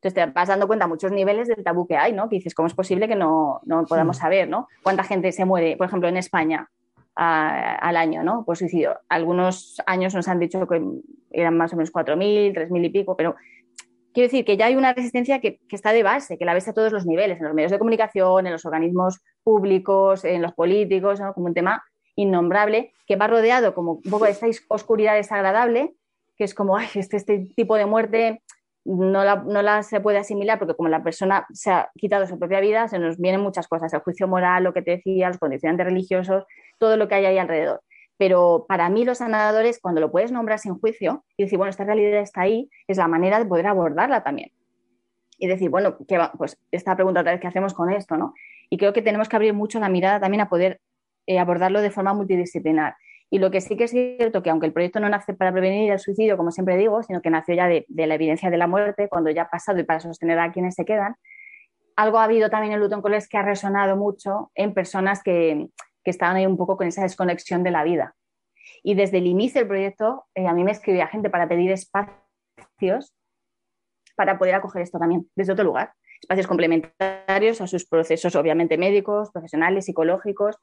Entonces te vas dando cuenta muchos niveles del tabú que hay, ¿no? Que dices, ¿cómo es posible que no, no podamos Sí. saber, ¿no? ¿Cuánta gente se muere, por ejemplo, en España a- al año, ¿no? Por suicidio. Algunos años nos han dicho que eran más o menos 4.000, 3.000 y pico, pero quiero decir que ya hay una resistencia que, que está de base, que la ves a todos los niveles, en los medios de comunicación, en los organismos públicos, en los políticos, ¿no? como un tema innombrable, que va rodeado como un poco de esta oscuridad desagradable, que es como, ay, este, este tipo de muerte no la, no la se puede asimilar porque como la persona se ha quitado su propia vida, se nos vienen muchas cosas, el juicio moral, lo que te decía, los condicionantes religiosos, todo lo que hay ahí alrededor. Pero para mí los sanadores, cuando lo puedes nombrar sin juicio y decir, bueno, esta realidad está ahí, es la manera de poder abordarla también. Y decir, bueno, ¿qué va? pues esta pregunta otra vez, ¿qué hacemos con esto? ¿no? Y creo que tenemos que abrir mucho la mirada también a poder eh, abordarlo de forma multidisciplinar. Y lo que sí que es cierto que aunque el proyecto no nace para prevenir el suicidio, como siempre digo, sino que nació ya de, de la evidencia de la muerte, cuando ya ha pasado y para sostener a quienes se quedan, algo ha habido también en Luton College que ha resonado mucho en personas que, que estaban ahí un poco con esa desconexión de la vida. Y desde el inicio del proyecto, eh, a mí me escribía gente para pedir espacios para poder acoger esto también desde otro lugar. espacios complementarios a sus procesos, obviamente médicos, profesionales, psicológicos,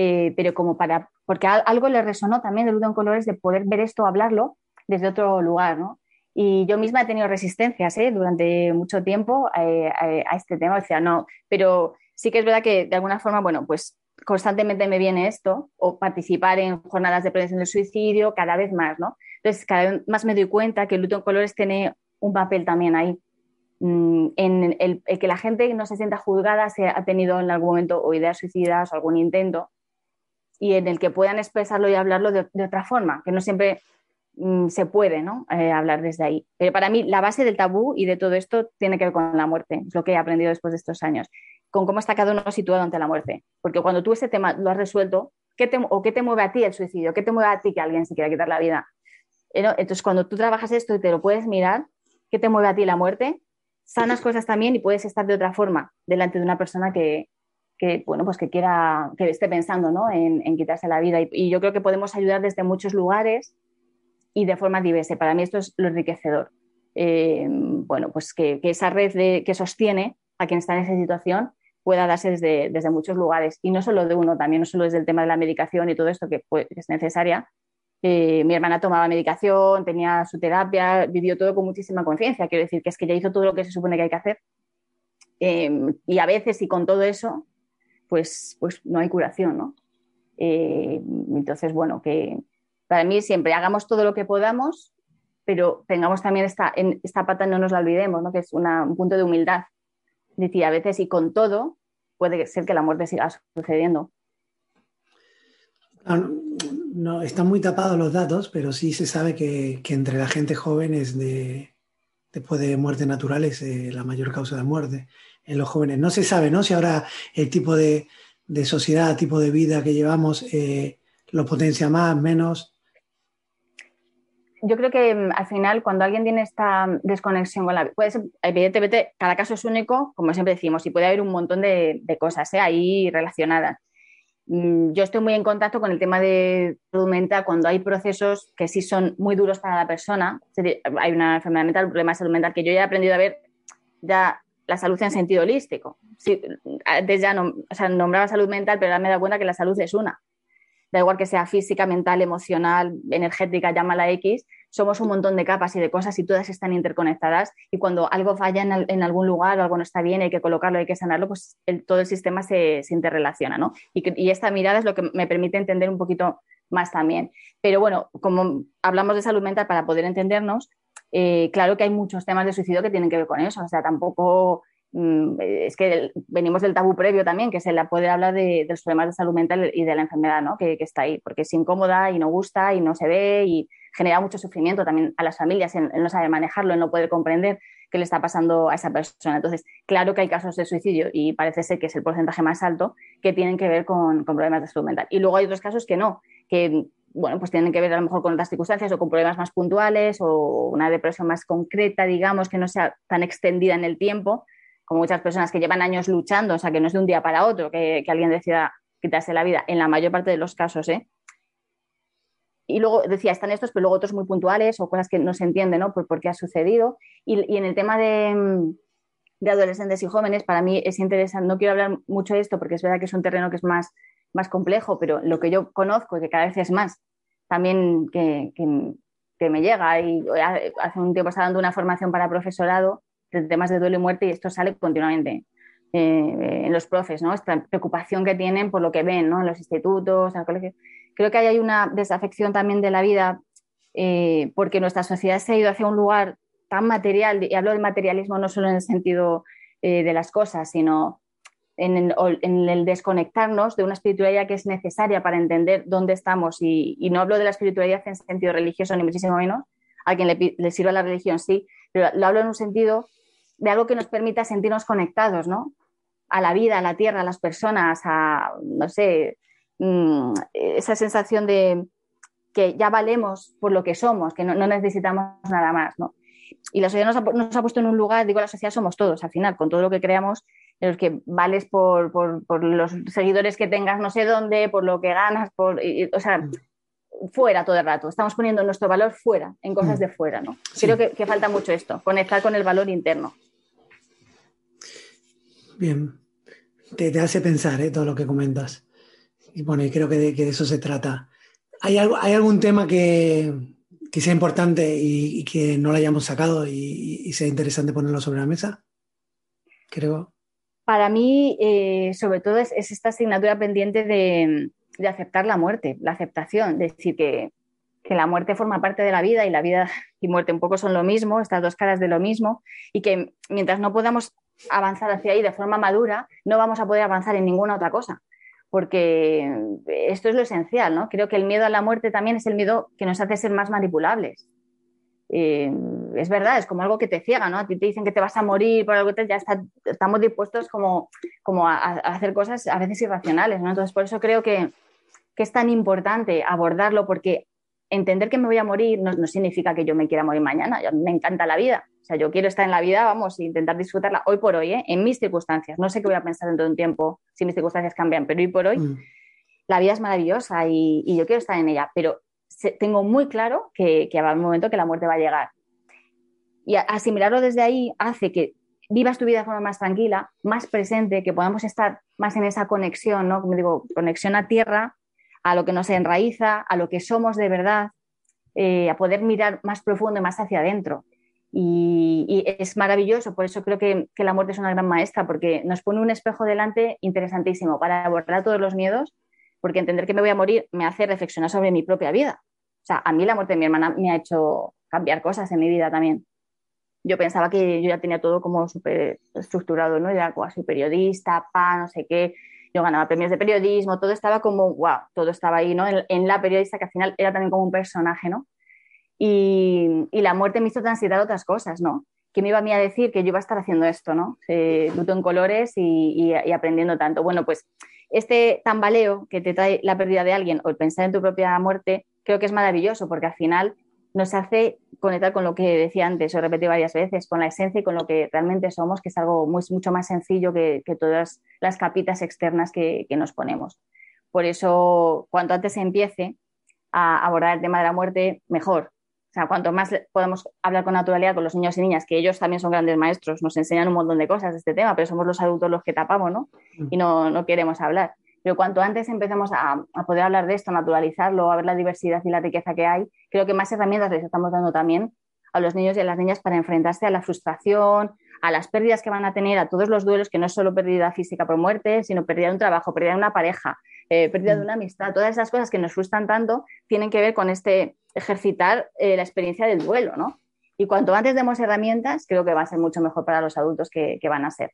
eh, pero como para, porque algo le resonó también de Ludo en Colores de poder ver esto, hablarlo desde otro lugar, ¿no? Y yo misma he tenido resistencias ¿eh? durante mucho tiempo eh, a, a, este tema, decía, no, pero sí que es verdad que de alguna forma, bueno, pues constantemente me viene esto, o participar en jornadas de prevención del suicidio, cada vez más, ¿no? Entonces, cada vez más me doy cuenta que luto en colores tiene un papel también ahí, mm, en el, el, que la gente no se sienta juzgada si ha tenido en algún momento o ideas suicidas o algún intento, y en el que puedan expresarlo y hablarlo de, otra forma, que no siempre mm, se puede ¿no? eh, hablar desde ahí. Pero para mí la base del tabú y de todo esto tiene que ver con la muerte, es lo que he aprendido después de estos años, con cómo está cada uno situado ante la muerte. Porque cuando tú ese tema lo has resuelto, ¿qué te, ¿o qué te mueve a ti el suicidio? ¿Qué te mueve a ti que alguien se quiera quitar la vida? Eh, entonces, cuando tú trabajas esto y te lo puedes mirar, ¿qué te mueve a ti la muerte? Sanas cosas también y puedes estar de otra forma delante de una persona que, que bueno, pues que quiera, que esté pensando ¿no? en, en, quitarse la vida. Y, y, yo creo que podemos ayudar desde muchos lugares y de forma diversa. Para mí esto es lo enriquecedor. Eh, bueno, pues que, que esa red de, que sostiene a quien está en esa situación pueda darse desde, desde, muchos lugares y no solo de uno, también no solo desde el tema de la medicación y todo esto que pues, es necesaria. Eh, mi hermana tomaba medicación, tenía su terapia, vivió todo con muchísima conciencia. Quiero decir que es que ya hizo todo lo que se supone que hay que hacer. Eh, y a veces, y con todo eso, pues, pues no hay curación, ¿no? Eh, entonces, bueno, que para mí siempre hagamos todo lo que podamos, pero tengamos también esta, en, esta pata, no nos la olvidemos, ¿no? Que es una, un punto de humildad. Decir, a veces y con todo, puede ser que la muerte siga sucediendo. No, están muy tapados los datos, pero sí se sabe que entre la gente joven es de, después de muerte natural es eh, la mayor causa de muerte en los jóvenes. No se sabe, ¿no? Si ahora el tipo de, de sociedad, tipo de vida que llevamos eh, lo potencia más, menos. Yo creo que mm, al final, cuando alguien tiene esta desconexión con la vida, puede ser, evidentemente, cada caso es único, como siempre decimos, y puede haber un montón de, de cosas ¿eh? ahí relacionadas. Mm, yo estoy muy en contacto con el tema de salud mental cuando hay procesos que sí son muy duros para la persona. Hay una enfermedad mental, un problema de salud mental que yo ya he aprendido a ver ya la salud en sentido holístico. Sí, antes ya nombraba salud mental, pero ahora me he dado cuenta que la salud es una. Da igual que sea física, mental, emocional, energética, llámala X, somos un montón de capas y de cosas y todas están interconectadas y cuando algo falla en, algún lugar o algo no está bien, hay que colocarlo, hay que sanarlo, pues todo el sistema se, se interrelaciona, ¿no? Y, esta mirada es lo que me permite entender un poquito más también. Pero bueno, como hablamos de salud mental para poder entendernos, eh, claro que hay muchos temas de suicidio que tienen que ver con eso, o sea, tampoco mm, es que venimos del tabú previo también, que es el poder hablar de, de, los problemas de salud mental y de la enfermedad, ¿no? Que, está ahí, porque es incómoda y no gusta y no se ve genera mucho sufrimiento también a las familias en, no saber manejarlo, en no poder comprender qué le está pasando a esa persona. Entonces, claro que hay casos de suicidio y parece ser que es el porcentaje más alto que tienen que ver con, con problemas de salud mental. Y luego hay otros casos que no, que bueno, pues tienen que ver a lo mejor con otras circunstancias o con problemas más puntuales o una depresión más concreta, digamos, que no sea tan extendida en el tiempo, como muchas personas que llevan años luchando, o sea, que no es de un día para otro que, que alguien decida quitarse la vida, en la mayor parte de los casos, ¿eh? Y luego decía, están estos, pero luego otros muy puntuales o cosas que no se entienden, ¿no? Por, por qué ha sucedido. Y, y en el tema de, de, adolescentes y jóvenes, para mí es interesante, no quiero hablar mucho de esto porque es verdad que es un terreno que es más, más complejo, pero lo que yo conozco que cada vez es más, también que, que, me llega. Y hace un tiempo estaba dando una formación para profesorado de temas de duelo y muerte y esto sale continuamente eh, en los profes, ¿no? Esta preocupación que tienen por lo que ven, ¿no? En los institutos, en el colegio. Creo que hay una desafección también de la vida eh, porque nuestra sociedad se ha ido hacia un lugar tan material, y hablo del materialismo no solo en el sentido eh, de las cosas, sino en el, desconectarnos de una espiritualidad que es necesaria para entender dónde estamos. Y, y, no hablo de la espiritualidad en sentido religioso, ni muchísimo menos. A quien le, le, sirva la religión, sí, pero lo hablo en un sentido de algo que nos permita sentirnos conectados, ¿no? A la vida, a la tierra, a las personas, a, no sé, mmm, esa sensación de que ya valemos por lo que somos, que no, no necesitamos nada más, ¿no? Y la sociedad nos ha, nos ha, puesto en un lugar, digo, la sociedad somos todos, al final, con todo lo que creamos, en los que vales por, por, por, los seguidores que tengas no sé dónde, por lo que ganas, por, y, o sea, fuera todo el rato. Estamos poniendo nuestro valor fuera, en cosas de fuera, ¿no? Sí. Creo que, que, falta mucho esto, conectar con el valor interno. Bien. Te, te hace pensar ¿eh? todo lo que comentas. Y bueno, y creo que de, que de eso se trata. ¿Hay, algo, ¿Hay algún tema que, que sea importante y, que no lo hayamos sacado y, sea interesante ponerlo sobre la mesa? Creo. Para mí, eh, sobre todo, es, es, esta asignatura pendiente de, aceptar la muerte, la aceptación, de decir que, que, la muerte forma parte de la vida y la vida y muerte un poco son lo mismo, estas dos caras de lo mismo, y que mientras no podamos avanzar hacia ahí de forma madura, no vamos a poder avanzar en ninguna otra cosa porque esto es lo esencial, ¿no? Creo que el miedo a la muerte también es el miedo que nos hace ser más manipulables. Eh, es verdad, es como algo que te ciega, ¿no? A ti te dicen que te vas a morir por algo, ya está, estamos dispuestos como, como a, a, hacer cosas a veces irracionales, ¿no? Entonces, por eso creo que, que es tan importante abordarlo, porque entender que me voy a morir no, significa que yo me quiera morir mañana. Yo, me encanta la vida. O sea, yo quiero estar en la vida, vamos, e intentar disfrutarla hoy por hoy, ¿eh? en mis circunstancias. No sé qué voy a pensar dentro de un tiempo si mis circunstancias cambian, pero hoy por hoy mm. la vida es maravillosa y, y, yo quiero estar en ella. Pero se, tengo muy claro que, que va un momento que la muerte va a llegar. Y asimilarlo desde ahí hace que vivas tu vida de forma más tranquila, más presente, que podamos estar más en esa conexión, ¿no? Como digo, conexión a tierra, a lo que nos enraiza, a lo que somos de verdad, eh, a poder mirar más profundo y más hacia adentro. Y, es maravilloso, por eso creo que, que, la muerte es una gran maestra, porque nos pone un espejo delante interesantísimo para abordar todos los miedos, porque entender que me voy a morir me hace reflexionar sobre mi propia vida. O sea, a mí la muerte de mi hermana me ha hecho cambiar cosas en mi vida también. Yo pensaba que yo ya tenía todo como súper estructurado, ¿no? Ya como periodista, pa, no sé qué, yo ganaba premios de periodismo, todo estaba como, wow, todo estaba ahí, ¿no? En, en la periodista que al final era también como un personaje, ¿no? Y, y, la muerte me hizo transitar otras cosas, ¿no? Que me iba a mí a decir que yo iba a estar haciendo esto, ¿no? Eh, luto en colores y, aprendiendo tanto. Bueno, pues este tambaleo que te trae la pérdida de alguien o el pensar en tu propia muerte, creo que es maravilloso porque al final nos hace conectar con lo que decía antes, o repetí varias veces, con la esencia y con lo que realmente somos, que es algo muy, mucho más sencillo que, que todas las capitas externas que, que, nos ponemos. Por eso, cuanto antes se empiece a abordar el tema de la muerte, mejor. O sea, cuanto más podemos hablar con naturalidad con los niños y niñas, que ellos también son grandes maestros, nos enseñan un montón de cosas de este tema, pero somos los adultos los que tapamos, ¿no? Y no, no queremos hablar. Pero cuanto antes empecemos a, a, poder hablar de esto, naturalizarlo, a ver la diversidad y la riqueza que hay, creo que más herramientas les estamos dando también a los niños y a las niñas para enfrentarse a la frustración, a las pérdidas que van a tener, a todos los duelos, que no es solo pérdida física por muerte, sino pérdida de un trabajo, pérdida de una pareja, eh, pérdida de una amistad. Todas esas cosas que nos frustran tanto tienen que ver con este ejercitar eh, la experiencia del duelo, ¿no? Y cuanto antes demos herramientas, creo que va a ser mucho mejor para los adultos que, que van a ser.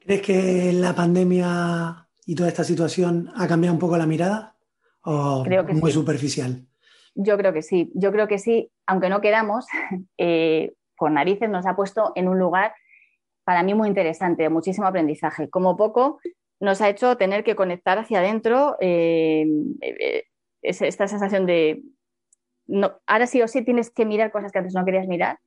¿Crees que la pandemia y toda esta situación ha cambiado un poco la mirada? ¿O creo que muy sí. superficial? Yo creo que sí, yo creo que sí, aunque no queramos, eh, por narices nos ha puesto en un lugar para mí muy interesante, muchísimo aprendizaje. Como poco nos ha hecho tener que conectar hacia adentro eh, esta sensación de, no, ahora sí o sí tienes que mirar cosas que antes no querías mirar,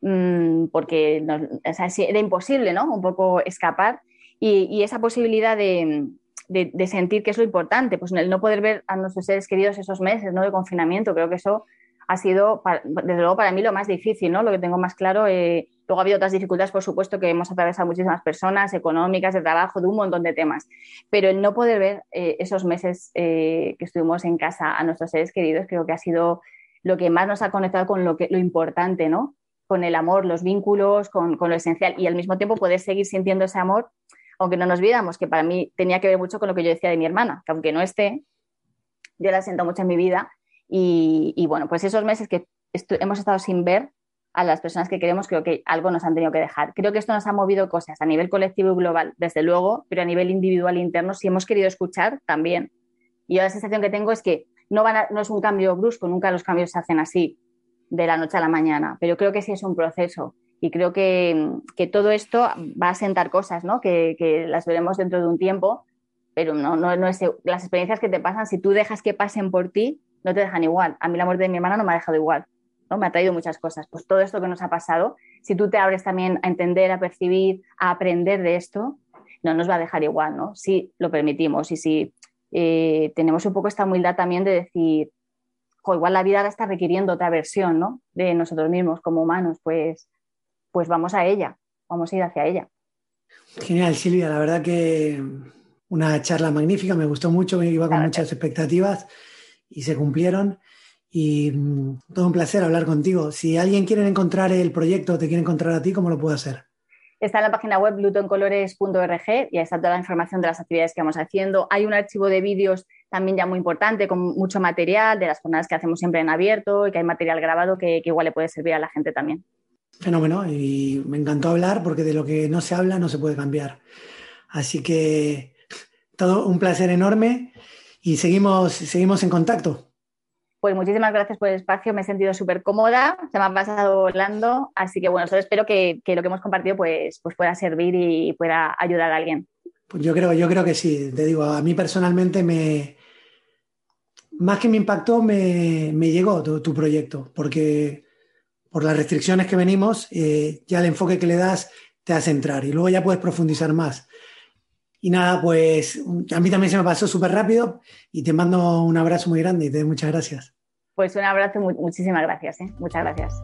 mmm, porque no, o era imposible, ¿no? Un poco escapar. Y, esa posibilidad de, de, de, sentir que es lo importante, pues el no poder ver a nuestros seres queridos esos meses ¿no? de confinamiento, creo que eso ha sido, desde luego, para mí lo más difícil, ¿no? Lo que tengo más claro. Eh, luego ha habido otras dificultades, por supuesto, que hemos atravesado muchísimas personas, económicas, de trabajo, de un montón de temas. Pero el no poder ver eh, esos meses eh, que estuvimos en casa a nuestros seres queridos, creo que ha sido lo que más nos ha conectado con lo, que, lo importante, ¿no? Con el amor, los vínculos, con, con lo esencial. Y al mismo tiempo poder seguir sintiendo ese amor aunque no nos viéramos, que para mí tenía que ver mucho con lo que yo decía de mi hermana, que aunque no esté, yo la siento mucho en mi vida. Y, bueno, pues esos meses que hemos estado sin ver a las personas que queremos, creo que algo nos han tenido que dejar. Creo que esto nos ha movido cosas a nivel colectivo y global, desde luego, pero a nivel individual e interno, si hemos querido escuchar, también. Y la sensación que tengo es que no, van a, no es un cambio brusco, nunca los cambios se hacen así, de la noche a la mañana, pero creo que sí es un proceso y creo que, que, todo esto va a sentar cosas, ¿no? Que, que, las veremos dentro de un tiempo, pero no, no, no es, las experiencias que te pasan, si tú dejas que pasen por ti, no te dejan igual. A mí la muerte de mi hermana no me ha dejado igual, ¿no? Me ha traído muchas cosas. Pues todo esto que nos ha pasado, si tú te abres también a entender, a percibir, a aprender de esto, no nos va a dejar igual, ¿no? Si lo permitimos y si eh, tenemos un poco esta humildad también de decir, jo, igual la vida ahora está requiriendo otra versión, ¿no? De nosotros mismos como humanos, pues pues vamos a ella, vamos a ir hacia ella. Genial, Silvia, la verdad que una charla magnífica, me gustó mucho, me iba con muchas expectativas y se cumplieron. Y mm, todo un placer hablar contigo. Si alguien quiere encontrar el proyecto, te quiere encontrar a ti, ¿cómo lo puede hacer? Está en la página web blutoncolores.org y ahí está toda la información de las actividades que vamos haciendo. Hay un archivo de vídeos también ya muy importante, con mucho material de las jornadas que hacemos siempre en abierto y que hay material grabado que, que igual le puede servir a la gente también. Fenómeno. Y me encantó hablar porque de lo que no se habla no se puede cambiar. Así que todo un placer enorme y seguimos, seguimos en contacto. Pues muchísimas gracias por el espacio, me he sentido súper cómoda, se me ha pasado volando, así que bueno, solo espero que, que lo que hemos compartido pues, pues pueda servir y pueda ayudar a alguien. Pues yo creo, yo creo que sí. Te digo, a mí personalmente me. Más que me impactó, me, me llegó tu, tu proyecto, porque por las restricciones que venimos, eh, ya el enfoque que le das te hace entrar y luego ya puedes profundizar más. Y nada, pues a mí también se me pasó súper rápido y te mando un abrazo muy grande y te doy muchas gracias. Pues un abrazo, mu- muchísimas gracias, ¿eh? muchas gracias.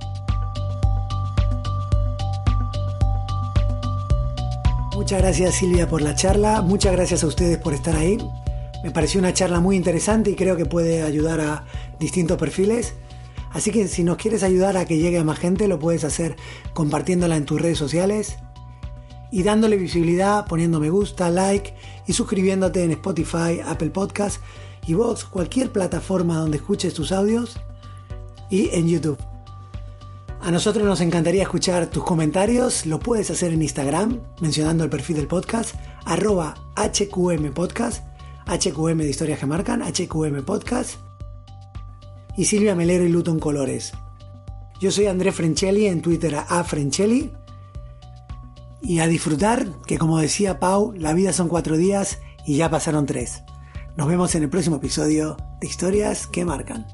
Muchas gracias Silvia por la charla, muchas gracias a ustedes por estar ahí. Me pareció una charla muy interesante y creo que puede ayudar a distintos perfiles. Así que si nos quieres ayudar a que llegue a más gente, lo puedes hacer compartiéndola en tus redes sociales y dándole visibilidad, poniendo me gusta, like y suscribiéndote en Spotify, Apple Podcast y Vox, cualquier plataforma donde escuches tus audios y en YouTube. A nosotros nos encantaría escuchar tus comentarios. Lo puedes hacer en Instagram, mencionando el perfil del podcast, arroba HQM Podcast, HQM de historias que marcan, HQM Podcast. Y Silvia Melero y Luton Colores. Yo soy André Frenchelli, en Twitter a Frenchelli. Y a disfrutar, que como decía Pau, la vida son cuatro días y ya pasaron tres. Nos vemos en el próximo episodio de Historias que Marcan.